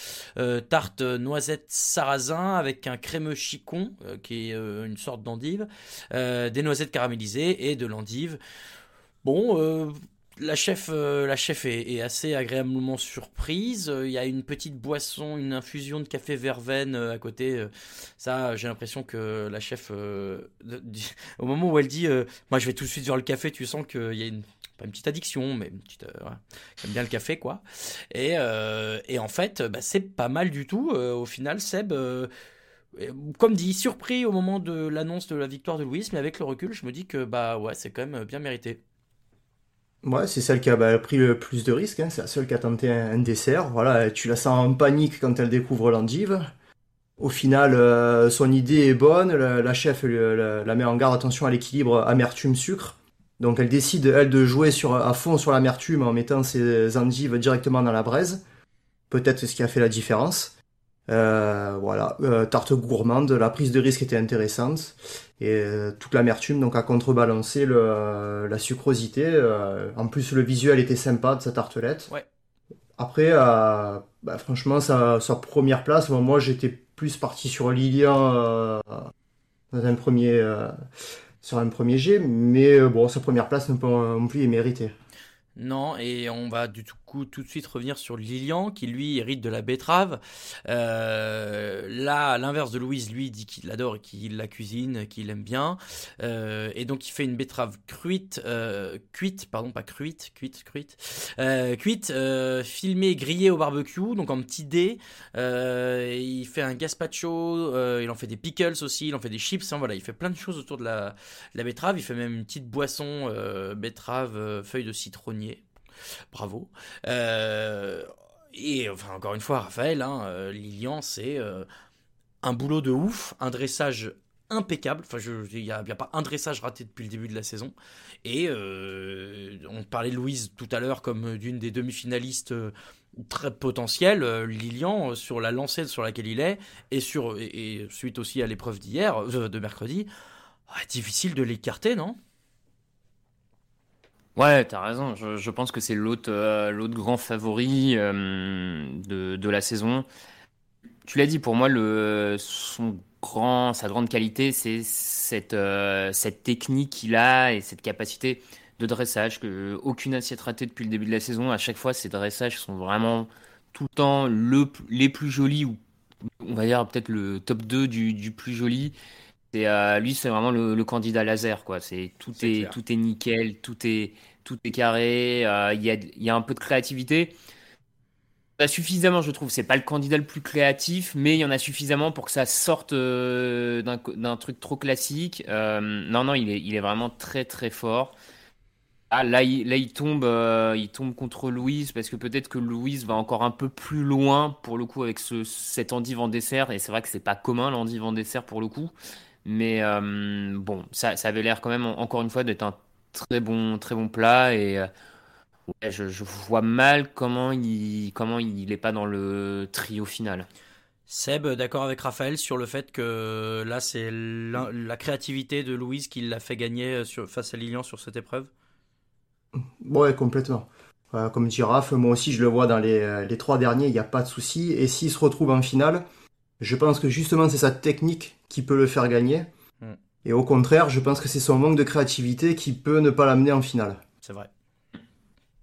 tarte noisette sarrasin avec un crémeux chicon qui est une sorte d'endive, des noisettes caramélisées et de l'endive. Bon, euh, la chef, euh, la est, assez agréablement surprise. Euh, Il y a une petite boisson, une infusion de café verveine euh, à côté. Ça, j'ai l'impression que la chef, au moment où elle dit, moi je vais tout de suite vers le café, tu sens qu'il y a une, petite addiction, mais une petite. J'aime bien le café, quoi. Et, en fait, bah, c'est pas mal du tout. Au final, Seb. comme dit, surpris au moment de l'annonce de la victoire de Louis, mais avec le recul, je me dis que bah ouais, c'est quand même bien mérité. Ouais, c'est celle qui a bah, pris le plus de risques, hein. C'est la seule qui a tenté un, dessert. Voilà, tu la sens en panique quand elle découvre l'endive. Au final, euh, son idée est bonne. La, chef euh, la, met en garde, attention à l'équilibre amertume-sucre. Donc elle décide, elle, de jouer à fond sur l'amertume en mettant ses endives directement dans la braise. Peut-être ce qui a fait la différence. Euh, voilà, Euh, tarte gourmande, la prise de risque était intéressante et euh, toute l'amertume donc a contrebalancé le, la sucrosité. En plus, le visuel était sympa de sa tartelette. Ouais. Après, bah, franchement, sa, sa première place, moi, moi, j'étais plus parti sur Lilian dans un premier, sur un premier jet, mais bon, sa première place non plus est méritée. Non, et on va du coup tout de suite revenir sur Lilian, qui lui hérite de la betterave. Euh, là, l'inverse de Louise, lui dit qu'il l'adore et qu'il la cuisine, qu'il aime bien. Euh, et donc il fait une betterave cuite, euh, cuite, pardon, pas cuite, cuite, cuite, cuite, filmée, grillée au barbecue, donc en petit dé. Il fait un gazpacho, il en fait des pickles aussi, il en fait des chips. hein, voilà, il fait plein de choses autour de la, de la betterave. Il fait même une petite boisson betterave, feuille de citronnier. Bravo. Euh, et encore une fois, Raphaël, hein, euh, Lilian, c'est euh, un boulot de ouf, un dressage impeccable. Enfin, il n'y a, pas un dressage raté depuis le début de la saison. Et on parlait de Louise tout à l'heure comme d'une des demi-finalistes très potentielles. Lilian, sur la lancée sur laquelle il est, et, et, suite aussi à l'épreuve d'hier, de mercredi, ah, difficile de l'écarter, non? Ouais, t'as raison. Je, pense que c'est l'autre euh, grand favori euh, de, la saison. Tu l'as dit, pour moi, son grand, sa grande qualité, c'est cette, euh, cette technique qu'il a et cette capacité de dressage que aucune assiette ratée depuis le début de la saison. À chaque fois, ces dressages sont vraiment tout le temps le, les plus jolis ou on va dire peut-être le top 2 du, du plus joli. C'est, euh, lui, c'est vraiment le, le candidat laser, quoi. C'est tout est, tout est nickel, tout est tout est carré. euh, Il y a, y a un peu de créativité. a suffisamment, je trouve. C'est pas le candidat le plus créatif, mais il y en a suffisamment pour que ça sorte euh, d'un truc trop classique. Non, non, il est, il est vraiment très très fort. Ah, là, il, là, il tombe, euh, il tombe contre Louise parce que peut-être que Louise va encore un peu plus loin pour le coup avec ce, cet endive en dessert. Et c'est vrai que c'est pas commun l'endive en dessert pour le coup. Mais euh, bon, ça, ça avait l'air quand même, en- encore une fois, d'être un très bon, très bon plat. Et euh, ouais, je, je vois mal comment il, comment il est pas dans le trio final. Seb, d'accord avec Raphaël sur le fait que là, c'est la, la créativité de Louise qui l'a fait gagner euh, sur, face à Lilian sur cette épreuve? Ouais, complètement. Euh, comme dit Raph, moi aussi je le vois dans les, les trois derniers, il n'y a pas de souci. Et s'il se retrouve en finale, je pense que justement c'est sa technique qui peut le faire gagner. Mm. Et au contraire, je pense que c'est son manque de créativité qui peut ne pas l'amener en finale. C'est vrai.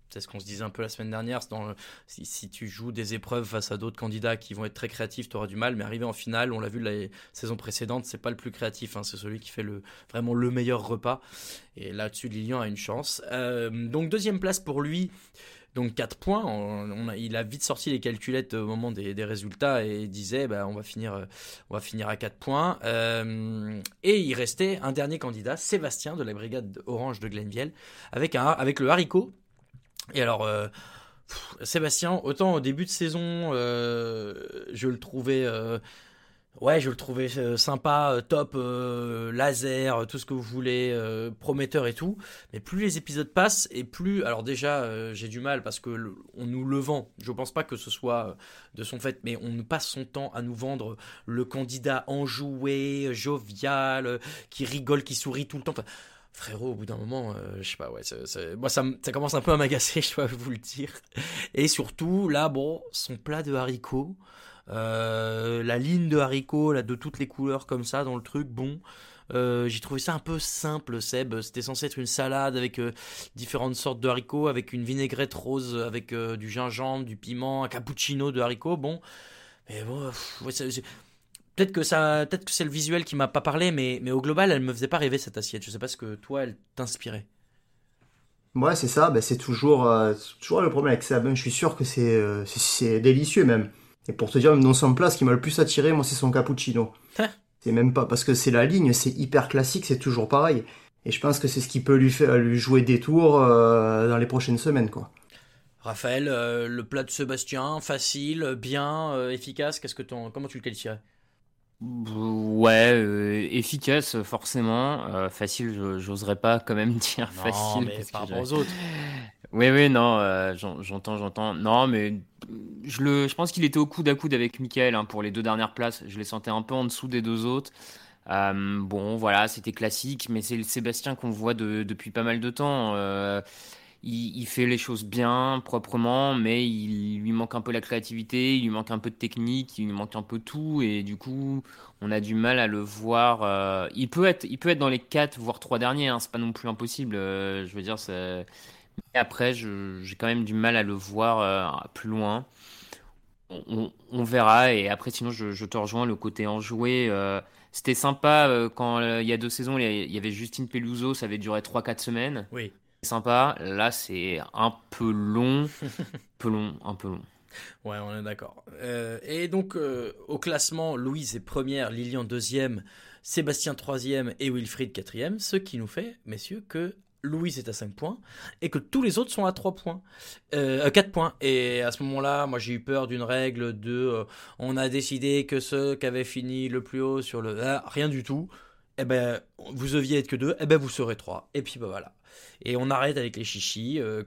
C'est ce qu'on se disait un peu la semaine dernière. c'est Dans le- si, si tu joues des épreuves face à d'autres candidats qui vont être très créatifs, tu auras du mal. Mais arriver en finale, on l'a vu la saison précédente, c'est pas le plus créatif. hein, c'est celui qui fait le, vraiment le meilleur repas. Et là-dessus, Lilian a une chance. Euh, donc, deuxième place pour lui. Donc 4 points, il a vite sorti les calculettes au moment des, résultats et disait bah, on, va finir, euh, on va finir à 4 points. Euh, et il restait un dernier candidat, Sébastien de la brigade orange de Glenville, avec, le haricot. Et alors, euh, Sébastien, autant au début de saison, je le trouvais, ouais, je le trouvais euh, sympa, euh, top, euh, laser, tout ce que vous voulez, prometteur et tout. Mais plus les épisodes passent et plus, alors déjà, j'ai du mal parce que on nous le vend. Je pense pas que ce soit de son fait, mais on passe son temps à nous vendre le candidat enjoué, jovial, qui rigole, qui sourit tout le temps. Frérot, au bout d'un moment, euh, je sais pas, ouais, moi ça, me- ça commence un peu à m'agacer, [laughs] je dois vous le dire. Et surtout, là, bon, son plat de haricots, euh, la ligne de haricots, là, de toutes les couleurs comme ça dans le truc, bon. euh, j'ai trouvé ça un peu simple, Seb. C'était censé être une salade avec différentes sortes de haricots, avec une vinaigrette rose, avec du gingembre, du piment, un cappuccino de haricots. Bon, mais bon, pff, peut-être que ça, peut-être que c'est le visuel qui m'a pas parlé, mais, mais au global, elle me faisait pas rêver cette assiette. Je sais pas ce que toi, elle t'inspirait. Ouais, c'est ça, ben, c'est toujours, euh, toujours le problème avec ça. Ben, je suis sûr que c'est euh, c'est- délicieux même. Et pour te dire, même dans son plat, ce qui m'a le plus attiré, moi, c'est son cappuccino. Hein C'est même pas parce que c'est la ligne, c'est hyper classique, c'est toujours pareil. Et je pense que c'est ce qui peut lui faire lui jouer des tours euh, dans les prochaines semaines, quoi. Raphaël, le plat de Sébastien, facile, bien, efficace. Qu'est-ce que comment tu le qualifierais? Ouais, euh, efficace forcément. Euh, facile, j'oserais pas quand même [laughs] dire Non, facile. mais par rapport aux autres. Oui, oui, non, euh, j'en- j'entends, j'entends. Non, mais je, le, je pense qu'il était au coude à coude avec Michael hein, pour les deux dernières places. Je les sentais un peu en dessous des deux autres. Euh, bon, voilà, c'était classique, mais c'est le Sébastien qu'on voit de- depuis pas mal de temps. Il, fait les choses bien, proprement, mais il lui manque un peu la créativité, il lui manque un peu de technique, il lui manque un peu tout, et du coup, on a du mal à le voir. euh, il peut être, il peut être dans les 4 voire 3 derniers, hein, c'est pas non plus impossible. euh, je veux dire. Mais après, j'ai quand même du mal à le voir euh, plus loin. On, verra. Et après, sinon, je, je te rejoins le côté enjoué. c'était sympa quand il y a deux saisons, il y avait Justine Peluso, ça avait duré 3-4 semaines. Oui. C'est sympa. Là, c'est un peu long. un [laughs] peu long, un peu long. Ouais, on est d'accord. Euh, et donc, euh, au classement, Louise est première, Lilian deuxième, Sébastien troisième et Wilfried quatrième, ce qui nous fait, messieurs, que Louise est à 5 points et que tous les autres sont à 3 points, euh, à 4 points. Et à ce moment-là, moi j'ai eu peur d'une règle de euh, on a décidé que ceux qui avaient fini le plus haut sur le. Ah, rien du tout. Eh ben, vous deviez être que deux, eh ben vous serez trois. Et puis bah voilà. Et on arrête avec les chichis. euh,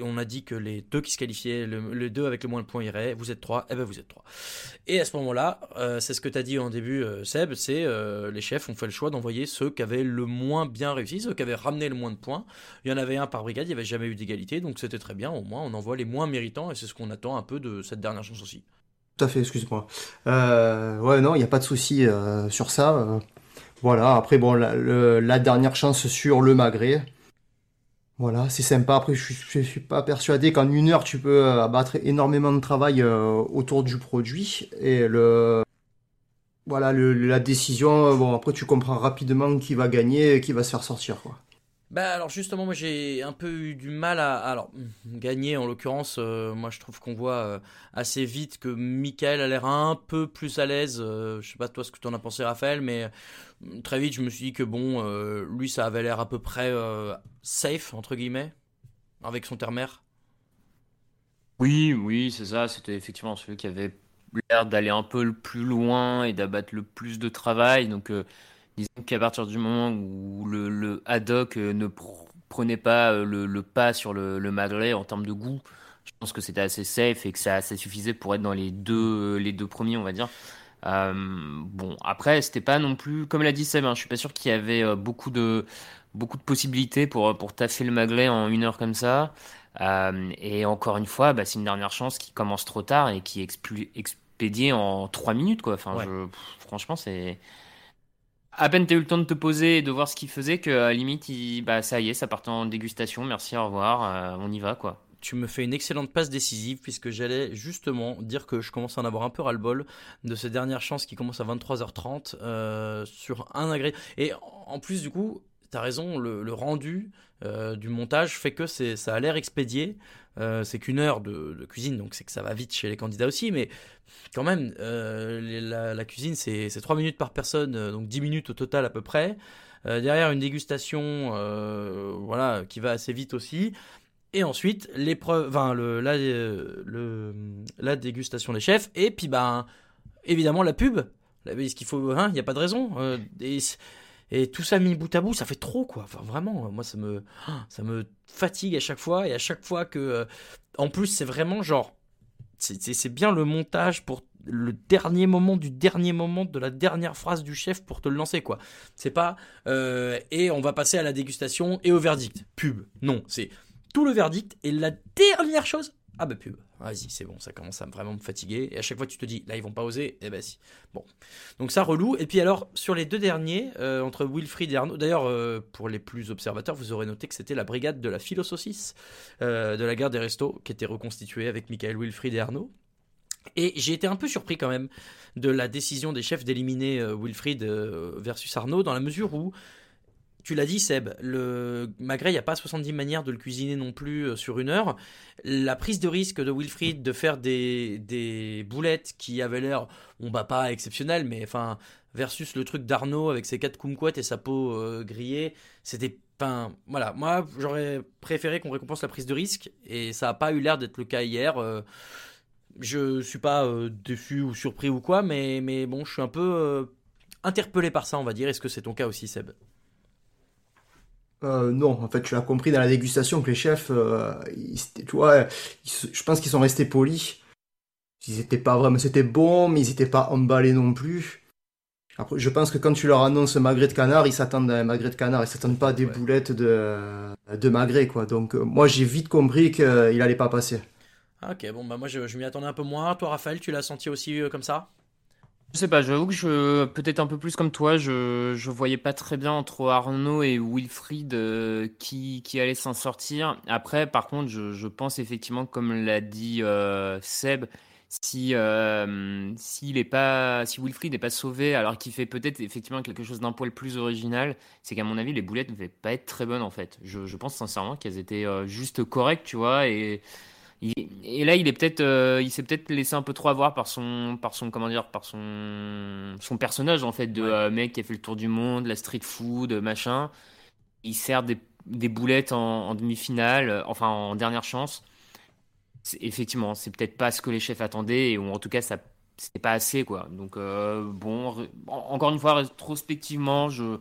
on a dit que les deux qui se qualifiaient, le, les deux avec le moins de points iraient. Vous êtes trois, eh ben vous êtes trois. Et à ce moment-là, euh, c'est ce que tu as dit en début, euh, Seb, c'est les chefs ont fait le choix d'envoyer ceux qui avaient le moins bien réussi, ceux qui avaient ramené le moins de points. Il y en avait un par brigade, il n'y avait jamais eu d'égalité, donc c'était très bien. Au moins, on envoie les moins méritants et c'est ce qu'on attend un peu de cette dernière chance aussi. Tout à fait, excuse-moi. Ouais, non, il n'y a pas de souci sur ça. voilà, après, bon, la, dernière chance sur le magret. Voilà, c'est sympa. Après, je je suis pas persuadé qu'en une heure, tu peux euh, abattre énormément de travail euh, autour du produit. Et le, voilà, la décision, euh, bon, après, tu comprends rapidement qui va gagner et qui va se faire sortir, quoi. Bah alors justement moi j'ai un peu eu du mal à alors gagner en l'occurrence moi je trouve qu'on voit assez vite que Michael a l'air un peu plus à l'aise euh, je sais pas toi ce que tu en as pensé Raphaël mais très vite je me suis dit que bon euh, lui ça avait l'air à peu près euh, safe entre guillemets avec son terre-mère Oui, oui, c'est ça. C'était effectivement celui qui avait l'air d'aller un peu le plus loin et d'abattre le plus de travail. Donc, euh, disons qu'à partir du moment où le, le haddock ne pr- prenait pas le, pas sur le, le en termes de goût, je pense que c'était assez safe et que ça, ça suffisait pour être dans les deux, les deux premiers, on va dire. Euh, bon, après, c'était pas non plus, comme l'a dit Seb, hein, je suis pas sûr qu'il y avait euh, beaucoup de, beaucoup de possibilités pour, pour taffer le magret en une heure comme ça. Euh, et encore une fois, bah, c'est une dernière chance qui commence trop tard et qui est expédiée en trois minutes, quoi. Enfin, Ouais. je- pff, franchement, c'est. À peine t'as eu le temps de te poser et de voir ce qu'il faisait que, à la limite, il- bah, ça y est, ça part en dégustation. Merci, au revoir, euh, on y va, quoi. Tu me fais une excellente passe décisive puisque j'allais justement dire que je commence à en avoir un peu ras-le-bol de ces dernières chances qui commencent à 23h30 euh, sur un ingrédient. Et en plus, du coup, tu as raison, le, rendu euh, du montage fait que ça a l'air expédié. Euh, c'est qu'une heure de, cuisine, donc c'est que ça va vite chez les candidats aussi, mais quand même, la, cuisine, c'est, c'est 3 minutes par personne, donc 10 minutes au total à peu près. Derrière, une dégustation voilà, qui va assez vite aussi. Et ensuite, l'épreuve, enfin, le, la, euh, la dégustation des chefs. Et puis, ben, évidemment, la pub. Parce qu'il faut, hein, il n'y a pas de raison. euh, et, tout ça mis bout à bout, ça fait trop, quoi. Vraiment, moi, ça me, ça me fatigue à chaque fois. Et à chaque fois que, euh, en plus, c'est vraiment genre, c'est bien le montage pour le dernier moment du dernier moment de la dernière phrase du chef pour te le lancer, quoi. C'est pas, et on va passer à la dégustation et au verdict. Pub. Non, c'est tout le verdict et la dernière chose. Ah bah pub. Vas-y, c'est bon, ça commence à vraiment me fatiguer. Et à chaque fois, tu te dis, là, ils vont pas oser. Eh ben si. Bon. Donc ça relou. Et puis alors, sur les deux derniers, euh, entre Wilfried et Arnaud, d'ailleurs, euh, pour les plus observateurs, vous aurez noté que c'était la brigade de la philosaucisse euh, de la guerre des restos qui était reconstituée avec Michael Wilfried et Arnaud. Et j'ai été un peu surpris quand même de la décision des chefs d'éliminer euh, Wilfried versus Arnaud, dans la mesure où tu l'as dit, Seb, le magret, il n'y a pas 70 manières de le cuisiner non plus euh, sur une heure. La prise de risque de Wilfried de faire des, boulettes qui avaient l'air, bon bah pas exceptionnelles, mais enfin, versus le truc d'Arnaud avec ses quatre kumquats et sa peau euh, grillée, c'était. Enfin, voilà, moi j'aurais préféré qu'on récompense la prise de risque et ça n'a pas eu l'air d'être le cas hier. euh, je suis pas euh, déçu ou surpris ou quoi, mais, mais bon, je suis un peu interpellé par ça, on va dire. Est-ce que c'est ton cas aussi, Seb? Euh, non, en fait, tu l'as compris dans la dégustation que les chefs, euh, ils, tu vois, ils je pense qu'ils sont restés polis. Ils étaient pas vraiment, c'était bon, mais ils étaient pas emballés non plus. Après, je pense que quand tu leur annonces magret de canard, ils s'attendent à un magret de canard, ils s'attendent pas à des Ouais. boulettes de, de magret, quoi. Donc, euh, moi, j'ai vite compris qu'il allait pas passer. Ah, Ok, bon, bah moi je, je m'y attendais un peu moins. Toi, Raphaël, tu l'as senti aussi euh, comme ça? Je sais pas, j'avoue que je, peut-être un peu plus comme toi, je, je voyais pas très bien entre Arnaud et Wilfried euh, qui, qui allait s'en sortir. Après, par contre, je, je pense effectivement, comme l'a dit euh, Seb, si, euh, est pas, si Wilfried n'est pas sauvé, alors qu'il fait peut-être effectivement quelque chose d'un poil plus original, c'est qu'à mon avis, les boulettes ne devaient pas être très bonnes en fait. Je, je pense sincèrement qu'elles étaient juste correctes, tu vois, et. Il- et là, il est peut-être, euh, il s'est peut-être laissé un peu trop avoir par son, par son, comment dire, par son, son personnage en fait de Ouais. euh, mec qui a fait le tour du monde, la street food, machin. Il sert des, des boulettes en, en demi-finale, euh, enfin en dernière chance. C'est- effectivement, c'est peut-être pas ce que les chefs attendaient, et, ou en tout cas, ça, c'était pas assez quoi. Donc euh, bon, re- en- encore une fois, rétrospectivement, je, ça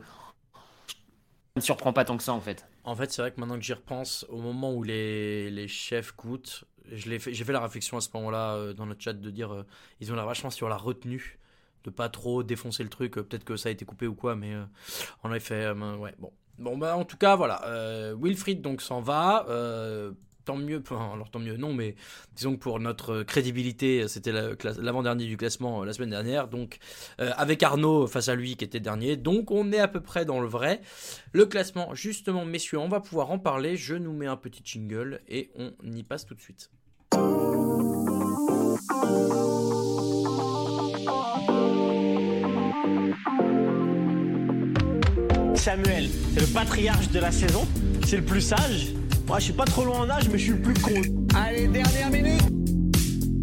me surprend pas tant que ça en fait. En fait, c'est vrai que maintenant que j'y repense, au moment où les, chefs fait, j'ai fait la réflexion à ce moment-là euh, dans notre chat de dire euh, ils ont l'air vachement sur la retenue, de pas trop défoncer le truc. euh, Peut-être que ça a été coupé ou quoi, mais euh, en effet, bon. Bon, bah en tout cas, voilà. Wilfried donc s'en va. Tant mieux, alors tant mieux, non, mais disons que pour notre crédibilité, c'était l'avant-dernier du classement euh, la semaine dernière. Donc, euh, avec Arnaud face à lui qui était dernier. Donc, on est à peu près dans le vrai. Le classement, justement, messieurs, on va pouvoir en parler. Je nous mets un petit jingle et on y passe tout de suite. Samuel. C'est le patriarche de la saison. C'est le plus sage? Moi, je suis pas trop loin en âge, mais je suis le plus con. Allez, dernière minute.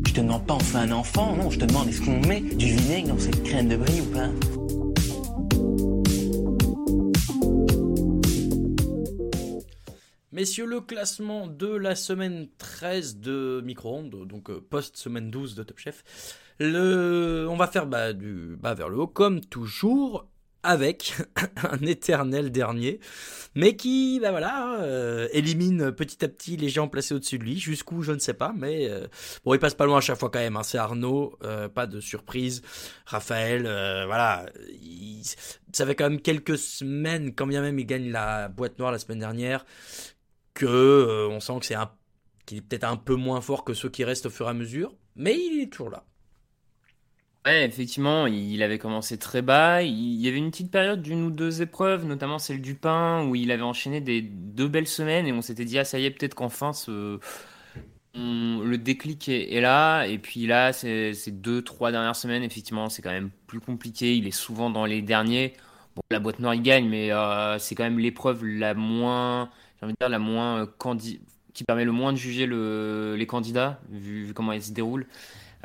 Je te demande pas on fait un enfant, non, je te demande est-ce qu'on met du vinaigre dans cette crème de brie ou pas? Messieurs, le classement de la semaine 13 de Micro-ondes, donc euh, post-semaine 12 de Top Chef. Le... On va faire bah, du bas vers le haut, comme toujours, avec [laughs] un éternel dernier, mais qui, bah voilà, euh, élimine petit à petit les gens placés au-dessus de lui. Jusqu'où, je ne sais pas, mais euh, bon, il passe pas loin à chaque fois quand même. Hein. C'est Arnaud, pas de surprise. Raphaël, voilà, ça fait quand même quelques semaines, quand bien même il gagne la boîte noire la semaine dernière que euh, on sent que c'est un qu'il est peut-être un peu moins fort que ceux qui restent au fur et à mesure, mais il est toujours là. Ouais, effectivement, il avait commencé très bas. Il y avait une petite période d'une ou deux épreuves, notamment celle du pain, où il avait enchaîné des deux belles semaines et on s'était dit ah ça y est peut-être qu'enfin ce le déclic est, là. Et puis là, ces, deux trois dernières semaines, effectivement, c'est quand même plus compliqué. Il est souvent dans les derniers. Bon, la boîte noire il gagne, mais euh, c'est quand même l'épreuve la moins j'ai envie de dire, la moins euh, qui permet le moins de juger le, les candidats, vu, comment ils se déroulent.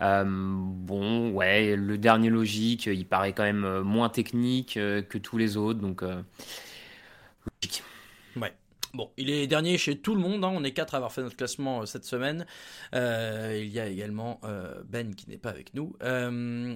Euh, bon, ouais, le dernier logique, il paraît quand même euh, moins technique que tous les autres, donc logique. Bon, il est dernier chez tout le monde. Hein. On est quatre à avoir fait notre classement euh, cette semaine. Euh, il y a également euh, Ben qui n'est pas avec nous. le,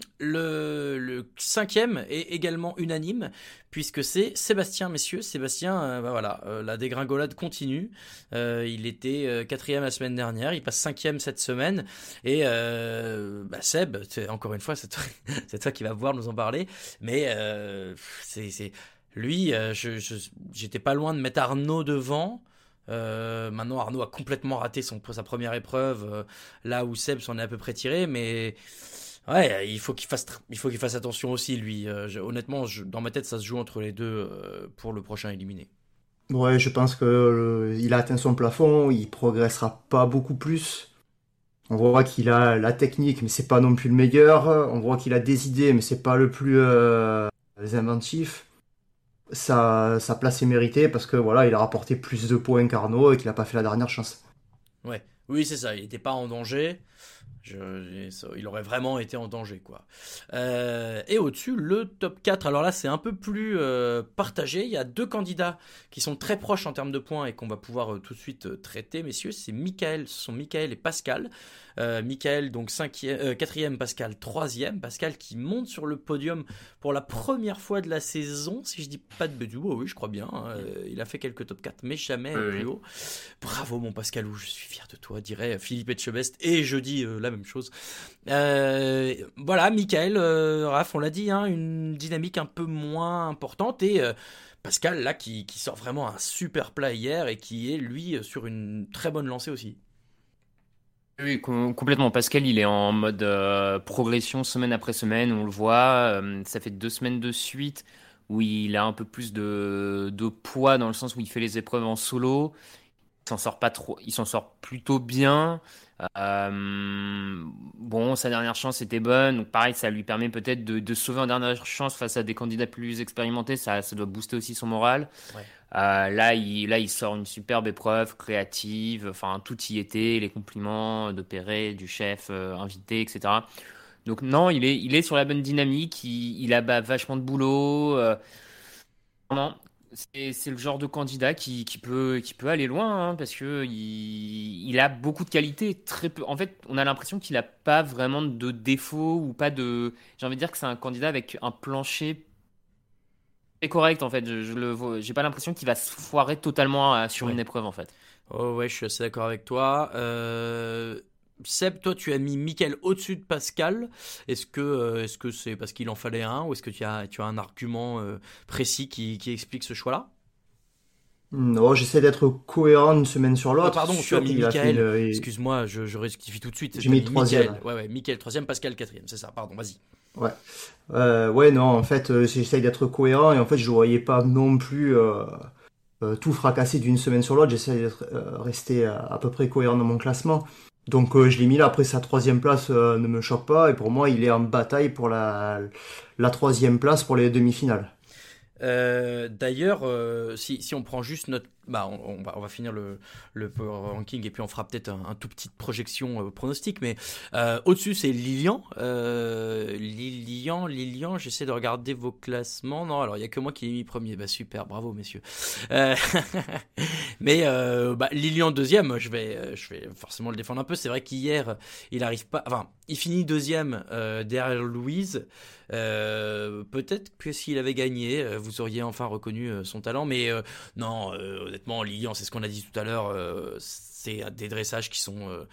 cinquième est également unanime puisque c'est Sébastien, messieurs. Sébastien, bah voilà, la dégringolade continue. il était quatrième la semaine dernière. Il passe cinquième cette semaine. Et bah Seb, encore une fois, c'est toi, [laughs] toi, qui va pouvoir nous en parler. Mais c'est lui, euh, j'étais pas loin de mettre Arnaud devant. Euh, maintenant, Arnaud a complètement raté son, sa première épreuve, euh, là où Seb s'en est à peu près tiré, mais ouais, il faut qu'il fasse, il faut qu'il fasse attention aussi, lui. honnêtement, dans ma tête, ça se joue entre les deux pour le prochain éliminé. Ouais, je pense que il a atteint son plafond, il progressera pas beaucoup plus. On voit qu'il a la technique, mais c'est pas non plus le meilleur. On voit qu'il a des idées, mais c'est pas le plus inventif sa, sa place est méritée parce que voilà, il a rapporté plus de points qu'Arnaud et qu'il n'a pas fait la dernière chance. Ouais, oui, c'est ça, il n'était pas en danger. Je, il aurait vraiment été en danger, quoi. Euh, et au-dessus, le top 4. Alors là, c'est un peu plus euh, partagé. Il y a deux candidats qui sont très proches en termes de points et qu'on va pouvoir euh, tout de suite traiter, messieurs. C'est Michael, ce sont Michael et Pascal. Euh, Michael, donc 4 quatrième, Pascal troisième. Pascal qui monte sur le podium pour la première fois de la saison, si je dis pas de bêtises. oui, je crois bien. Hein. il a fait quelques top 4, mais jamais plus haut. Bravo, mon Pascal, je suis fier de toi, dirait Philippe Etchebest. Et je dis la même chose. Euh, voilà, Michael, euh, Raph, on l'a dit, hein, une dynamique un peu moins importante et euh, Pascal là qui, sort vraiment un super plat hier et qui est lui sur une très bonne lancée aussi. Oui, complètement. Pascal, il est en mode progression semaine après semaine. On le voit. ça fait deux semaines de suite où il a un peu plus de, de poids dans le sens où il fait les épreuves en solo. Il s'en sort pas trop. Il s'en sort plutôt bien. Euh, bon, sa dernière chance était bonne, donc pareil, ça lui permet peut-être de, sauver en dernière chance face à des candidats plus expérimentés, ça, ça doit booster aussi son moral. Euh, là, il, là, il sort une superbe épreuve créative, enfin, tout y était, les compliments de Perret, du chef euh, invité, etc. Donc non, il est, il est sur la bonne dynamique, il, il a vachement de boulot. vraiment, c'est le genre de candidat qui, peut, qui peut aller loin, hein, parce que il, a beaucoup de qualités. Très peu. En fait, on a l'impression qu'il n'a pas vraiment de défauts ou pas de. J'ai envie de dire que c'est un candidat avec un plancher très correct, en fait. Je, je le J'ai pas l'impression qu'il va se foirer totalement euh, sur une épreuve, en fait. Oh ouais, je suis assez d'accord avec toi. Euh, Seb, toi, tu as mis Mickaël au-dessus de Pascal. Est-ce que euh, est-ce que c'est parce qu'il en fallait un ou est-ce que tu as, tu as un argument euh, précis qui, explique ce choix-là? Non, j'essaie d'être cohérent une semaine sur l'autre. Ah, pardon, tu as mis Mickaël. Excuse-moi, je, je, rectifie tout de suite. J'ai mis troisième. Ouais, ouais, troisième, Pascal quatrième, c'est ça. Pardon, vas-y. Ouais. Euh, ouais, non, en fait, j'essaie d'être cohérent et en fait, je ne voyais pas non plus. tout fracasser d'une semaine sur l'autre, j'essaie de rester à peu près cohérent dans mon classement. Donc euh, je l'ai mis là, après sa troisième place euh, ne me choque pas, et pour moi il est en bataille pour la, la troisième place pour les demi-finales. Euh, D'ailleurs, euh, si, si on prend juste notre... Bah, on, va, finir le, le ranking et puis on fera peut-être un, tout petite projection euh, pronostic. Mais euh, au-dessus, c'est Lilian. Euh, Lilian, Lilian, j'essaie de regarder vos classements. Non, alors il y a que moi qui l'ai mis premier. Bah super, bravo messieurs. Euh, [laughs] mais bah, Lilian deuxième, je vais, je vais forcément le défendre un peu. C'est vrai qu'hier, il arrive pas... Enfin, il finit deuxième derrière Louise. Peut-être que s'il avait gagné, vous auriez enfin reconnu son talent. Mais non, Lilian, c'est ce qu'on a dit tout à l'heure. euh, c'est des dressages qui sont euh,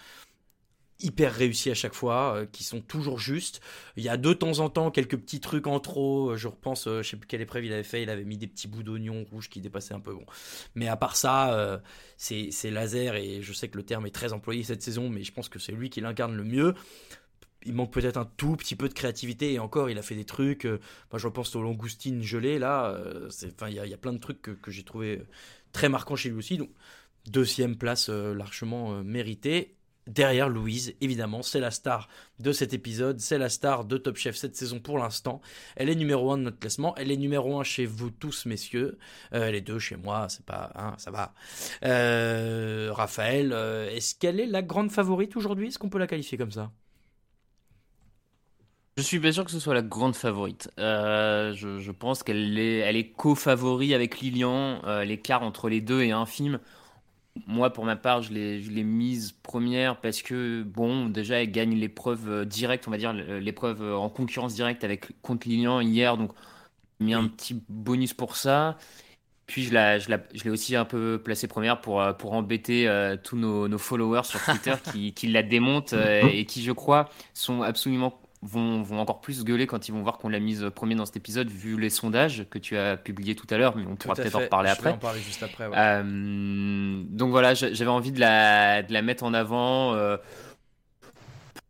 hyper réussis à chaque fois, euh, qui sont toujours justes. Il y a de temps en temps quelques petits trucs en trop. Je repense, je sais plus quelle épreuve il avait fait. Il avait mis des petits bouts d'oignon rouge qui dépassaient un peu. Bon, mais à part ça, c'est laser et je sais que le terme est très employé cette saison, mais je pense que c'est lui qui l'incarne le mieux il manque peut-être un tout petit peu de créativité et encore il a fait des trucs je repense aux langoustines gelées là il y, a- plein de trucs que j'ai trouvé très marquants chez lui aussi. Donc deuxième place euh, largement euh, méritée. Derrière Louise évidemment c'est la star de cet épisode c'est la star de Top Chef cette saison pour l'instant. Elle est numéro un de notre classement. Elle est numéro un chez vous tous messieurs. Euh, elle est deux chez moi c'est pas hein, ça va. Euh, Raphaël est-ce qu'elle est la grande favorite aujourd'hui? Est-ce qu'on peut la qualifier comme ça? Je suis pas sûr que ce soit la grande favorite. Euh, je, je pense qu'elle est, elle est co-favori avec Lilian. Euh, L'écart entre les deux est infime. Moi, pour ma part, je l'ai, mise première parce que, bon, déjà, elle gagne l'épreuve euh, directe, on va dire, l'épreuve en concurrence directe avec contre Lilian hier. Donc, j'ai mis un petit bonus pour ça. Puis, je, la, je, la- je l'ai aussi un peu placée première pour, pour embêter euh, tous nos, nos followers sur Twitter [laughs] qui, qui la démontent euh, et qui, je crois, sont absolument vont, vont encore plus gueuler quand ils vont voir qu'on l'a mise premier dans cet épisode, vu les sondages que tu as publiés tout à l'heure, mais on pourra Tout peut-être en reparler Je vais après. en parler juste après, ouais. Euh, donc voilà, j'a- j'avais envie de la, de la mettre en avant. euh,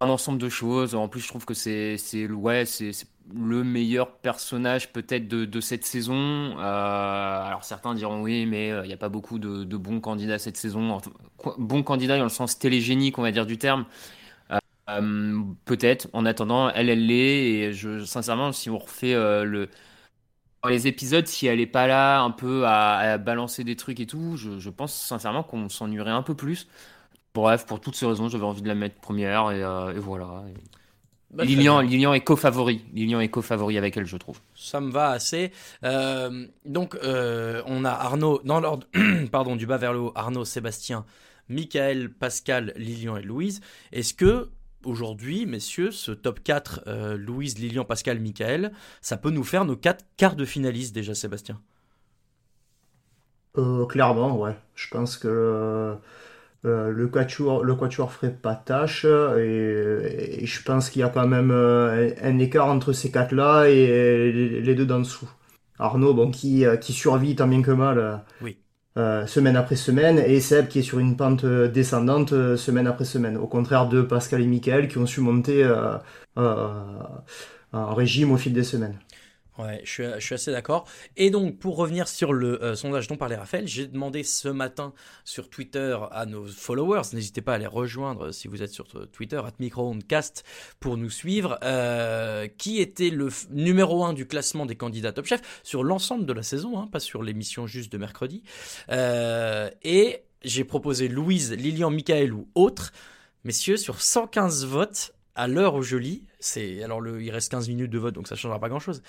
un ensemble de choses. En plus, je trouve que c'est ouais, c'est le meilleur personnage peut-être de, de cette saison. Euh, alors certains diront oui, mais euh, il n'y a pas beaucoup de, de bons candidats cette saison. Enfin, bons candidats dans le sens télégénique, on va dire du terme. Euh, peut-être. En attendant, elle, elle l'est. Et je, sincèrement, si on refait euh, le dans les épisodes, si elle est pas là un peu à, à balancer des trucs et tout, je, je pense sincèrement qu'on s'ennuierait un peu plus. Bref, pour toutes ces raisons, j'avais envie de la mettre première et, euh, et voilà. Bah, très Lilian. Lilian est co-favori. Lilian est co-favori avec elle, je trouve. Ça me va assez. Euh, donc, euh, on a Arnaud, dans l'ordre, [clears throat] pardon, du bas vers le haut, Arnaud, Sébastien, Michael, Pascal, Lilian et Louise. Est-ce que, aujourd'hui, messieurs, ce top 4, euh, Louise, Lilian, Pascal, Michael, ça peut nous faire nos quatre quarts de finalistes déjà, Sébastien Euh, clairement, ouais. Je pense que euh, euh, le quatuor, le quatuor ferait pas tâche et, et je pense qu'il y a quand même un, un écart entre ces quatre-là et les, les deux d'en dessous. Arnaud, bon, qui, qui survit tant bien que mal Oui. Euh, semaine après semaine et Seb qui est sur une pente euh, descendante euh, semaine après semaine. Au contraire de Pascal et Mickaël qui ont su monter en régime au fil des semaines. Ouais, je suis, assez d'accord. Et donc, pour revenir sur le euh, sondage dont parlait Raphaël, j'ai demandé ce matin sur Twitter à nos followers, n'hésitez pas à les rejoindre si vous êtes sur Twitter, at microondcast, pour nous suivre, euh, qui était le numéro 1 du classement des candidats Top Chef sur l'ensemble de la saison, hein, pas sur l'émission juste de mercredi. Euh, et j'ai proposé Louise, Lilian, Michael ou autre. Messieurs, sur 115 votes, à l'heure où je lis, c'est alors il reste 15 minutes de vote, donc ça changera pas grand-chose.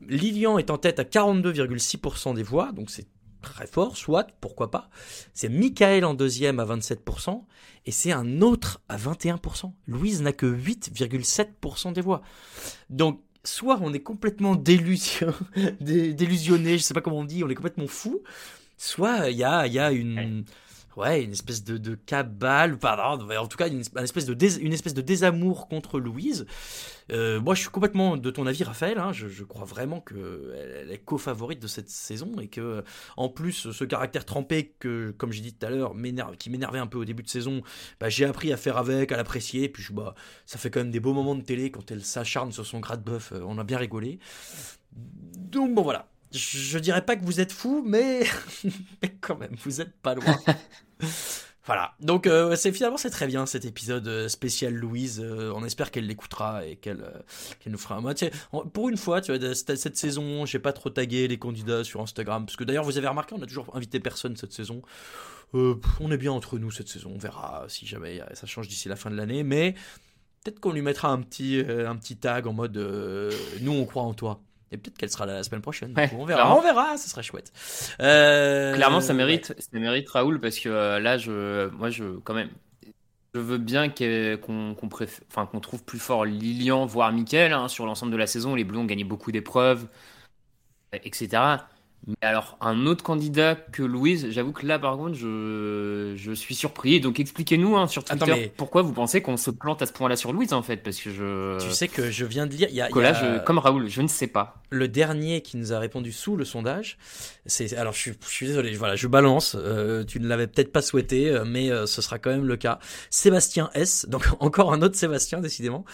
Lilian est en tête à 42,6% des voix, donc c'est très fort, soit, pourquoi pas. C'est Michael en deuxième à 27%, et c'est un autre à 21%. Louise n'a que 8,7% des voix. Donc, soit on est complètement délusion, [laughs] dé- délusionné, je sais pas comment on dit, on est complètement fou, soit il y a une... Ouais, une espèce de, de cabale, pardon, en tout cas une, espèce de une espèce de désamour contre Louise. Euh, moi, je suis complètement de ton avis, Raphaël. hein. je, crois vraiment que elle est co-favorite de cette saison et que, en plus, ce caractère trempé que, comme j'ai dit tout à l'heure, qui m'énervait un peu au début de saison, bah, j'ai appris à faire avec, à l'apprécier. Puis, je- bah, ça fait quand même des beaux moments de télé quand elle s'acharne sur son gratte-bœuf. euh, on a bien rigolé. Donc bon, voilà. Je, je dirais pas que vous êtes fou, mais, [laughs] mais quand même, vous êtes pas loin. [laughs] Voilà, donc euh, c'est finalement c'est très bien cet épisode euh, spécial Louise. Euh, on espère qu'elle l'écoutera et qu'elle euh, nous fera un on- Pour une fois, tu vois, de- cette, cette saison, j'ai pas trop tagué les candidats sur Instagram parce que d'ailleurs vous avez remarqué, on a toujours invité personne cette saison. On est bien entre nous cette saison. On verra si jamais ça change d'ici la fin de l'année, mais peut-être qu'on lui mettra un petit un petit tag en mode nous on croit en toi. Et peut-être qu'elle sera là la semaine prochaine. Ouais, on verra, clairement. on verra, ce serait chouette. Euh, Clairement, ça ouais. mérite, ça mérite Raoul parce que euh, là, je, moi, je, quand même, je veux bien enfin, qu'on trouve plus fort Lilian, voire Mickaël, hein, sur l'ensemble de la saison. Les Bleus ont gagné beaucoup d'épreuves, etc. Mais alors, un autre candidat que Louise, j'avoue que là, par contre, je, je suis surpris. Donc, expliquez-nous hein, sur Twitter Attends, mais- pourquoi vous pensez qu'on se plante à ce point-là sur Louise, en fait, parce que je. Tu sais que je viens de lire. Y a, il y que là, a- je- comme Raoul, je ne sais pas. le dernier qui nous a répondu sous le sondage, c'est alors je suis, je suis désolé, voilà, je balance. euh, tu ne l'avais peut-être pas souhaité, euh, mais euh, ce sera quand même le cas. Sébastien S, donc [laughs] encore un autre Sébastien décidément.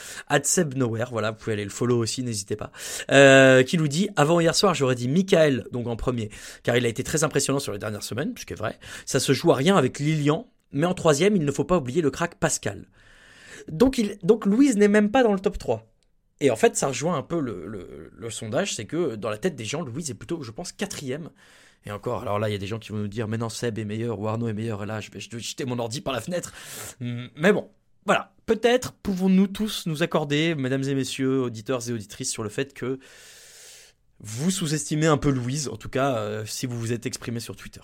Seb Nowhere, voilà, vous pouvez aller le follow aussi, n'hésitez pas. Euh, qui nous dit avant hier soir, j'aurais dit Michael, donc en premier, car il a été très impressionnant sur les dernières semaines, ce qui est vrai. Ça se joue à rien avec Lilian, mais en troisième, il ne faut pas oublier le crack Pascal. Donc, il, donc Louise n'est même pas dans le top 3. Et en fait, ça rejoint un peu le, sondage, c'est que dans la tête des gens, Louise est plutôt, je pense, quatrième. Et encore, alors là, il y a des gens qui vont nous dire, mais non, Seb est meilleur ou Arnaud est meilleur, et là, je vais, je vais jeter mon ordi par la fenêtre. Hum, Mais bon, voilà. Peut-être pouvons-nous tous nous accorder, mesdames et messieurs, auditeurs et auditrices, sur le fait que vous sous-estimez un peu Louise, en tout cas, euh, si vous vous êtes exprimé sur Twitter.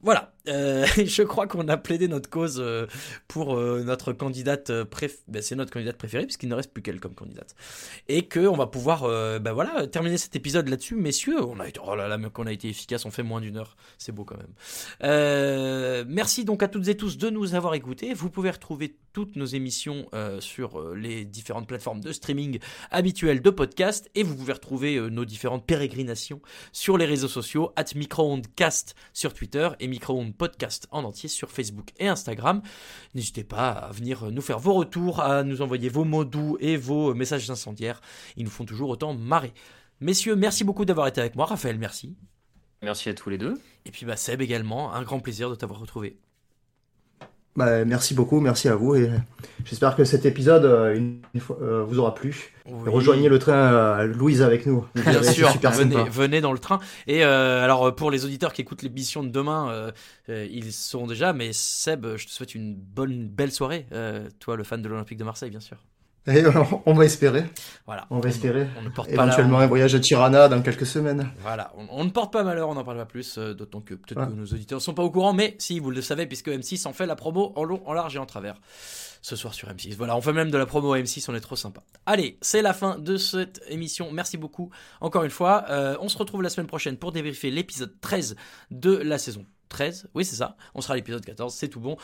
Voilà, euh, [laughs] je crois qu'on a plaidé notre cause euh, pour euh, notre candidate préférée. c'est notre candidate préférée puisqu'il ne reste plus qu'elle comme candidate. Et que on va pouvoir, ben voilà, terminer cet épisode là-dessus, messieurs. On a été, oh là là, qu'on a été efficace, on fait moins d'une heure, c'est beau quand même. Merci donc à toutes et tous de nous avoir écoutés. Vous pouvez retrouver toutes nos émissions sur les différentes plateformes de streaming habituelles de podcast et vous pouvez retrouver nos différentes pérégrinations sur les réseaux sociaux at microondcast sur Twitter microonde podcast en entier sur Facebook et Instagram. N'hésitez pas à venir nous faire vos retours, à nous envoyer vos mots doux et vos messages incendiaires. Ils nous font toujours autant marrer. Messieurs, merci beaucoup d'avoir été avec moi. Raphaël, merci. Merci à tous les deux. Et puis bah, Seb également, un grand plaisir de t'avoir retrouvé. Bah, merci beaucoup, merci à vous et j'espère que cet épisode euh, une, une fois, euh, vous aura plu. Oui. Rejoignez le train euh, Louise avec nous. Bien sûr, super venez, sympa. venez dans le train. Et alors pour les auditeurs qui écoutent l'émission de demain, ils sauront déjà. Mais Seb, je te souhaite une bonne, belle soirée. Toi, le fan de l'Olympique de Marseille, bien sûr. Et [laughs] on, va espérer. Voilà. On va espérer. On ne porte pas Éventuellement un voyage à Tirana dans quelques semaines. Voilà, on, on ne porte pas malheur, on n'en parle pas plus, euh, d'autant que peut-être Ouais. que nos auditeurs ne sont pas au courant, mais si vous le savez, puisque M6 en fait la promo en long, en large et en travers ce soir sur M6. Voilà, on fait même de la promo à M6, on est trop sympa. Allez, c'est la fin de cette émission. Merci beaucoup encore une fois. Euh, on se retrouve la semaine prochaine pour débriefer l'épisode 13 de la saison 13. Oui, c'est ça. On sera à l'épisode 14, c'est tout bon.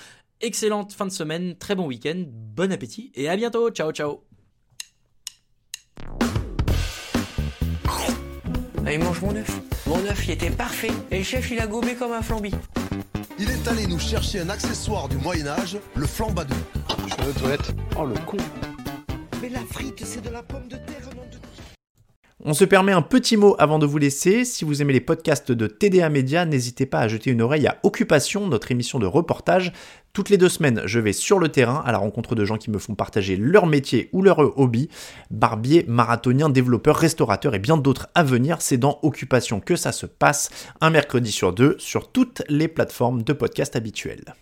Excellente fin de semaine, très bon week-end, bon appétit et à bientôt. Ciao, ciao. Allez, mange mon œuf. Mon œuf, il était parfait. Et le chef, il a gobé comme un flambi. Il est allé nous chercher un accessoire du Moyen-Âge, le flambadou. Je vais aux toilettes. Oh le con. Mais la frite, c'est de la pomme de terre, nom de... On se permet un petit mot avant de vous laisser. Si vous aimez les podcasts de TDA Média, n'hésitez pas à jeter une oreille à Occupation, notre émission de reportage. Toutes les deux semaines, je vais sur le terrain à la rencontre de gens qui me font partager leur métier ou leur hobby. Barbier, marathonien, développeur, restaurateur et bien d'autres à venir. C'est dans Occupation que ça se passe, un mercredi sur deux, sur toutes les plateformes de podcast habituelles.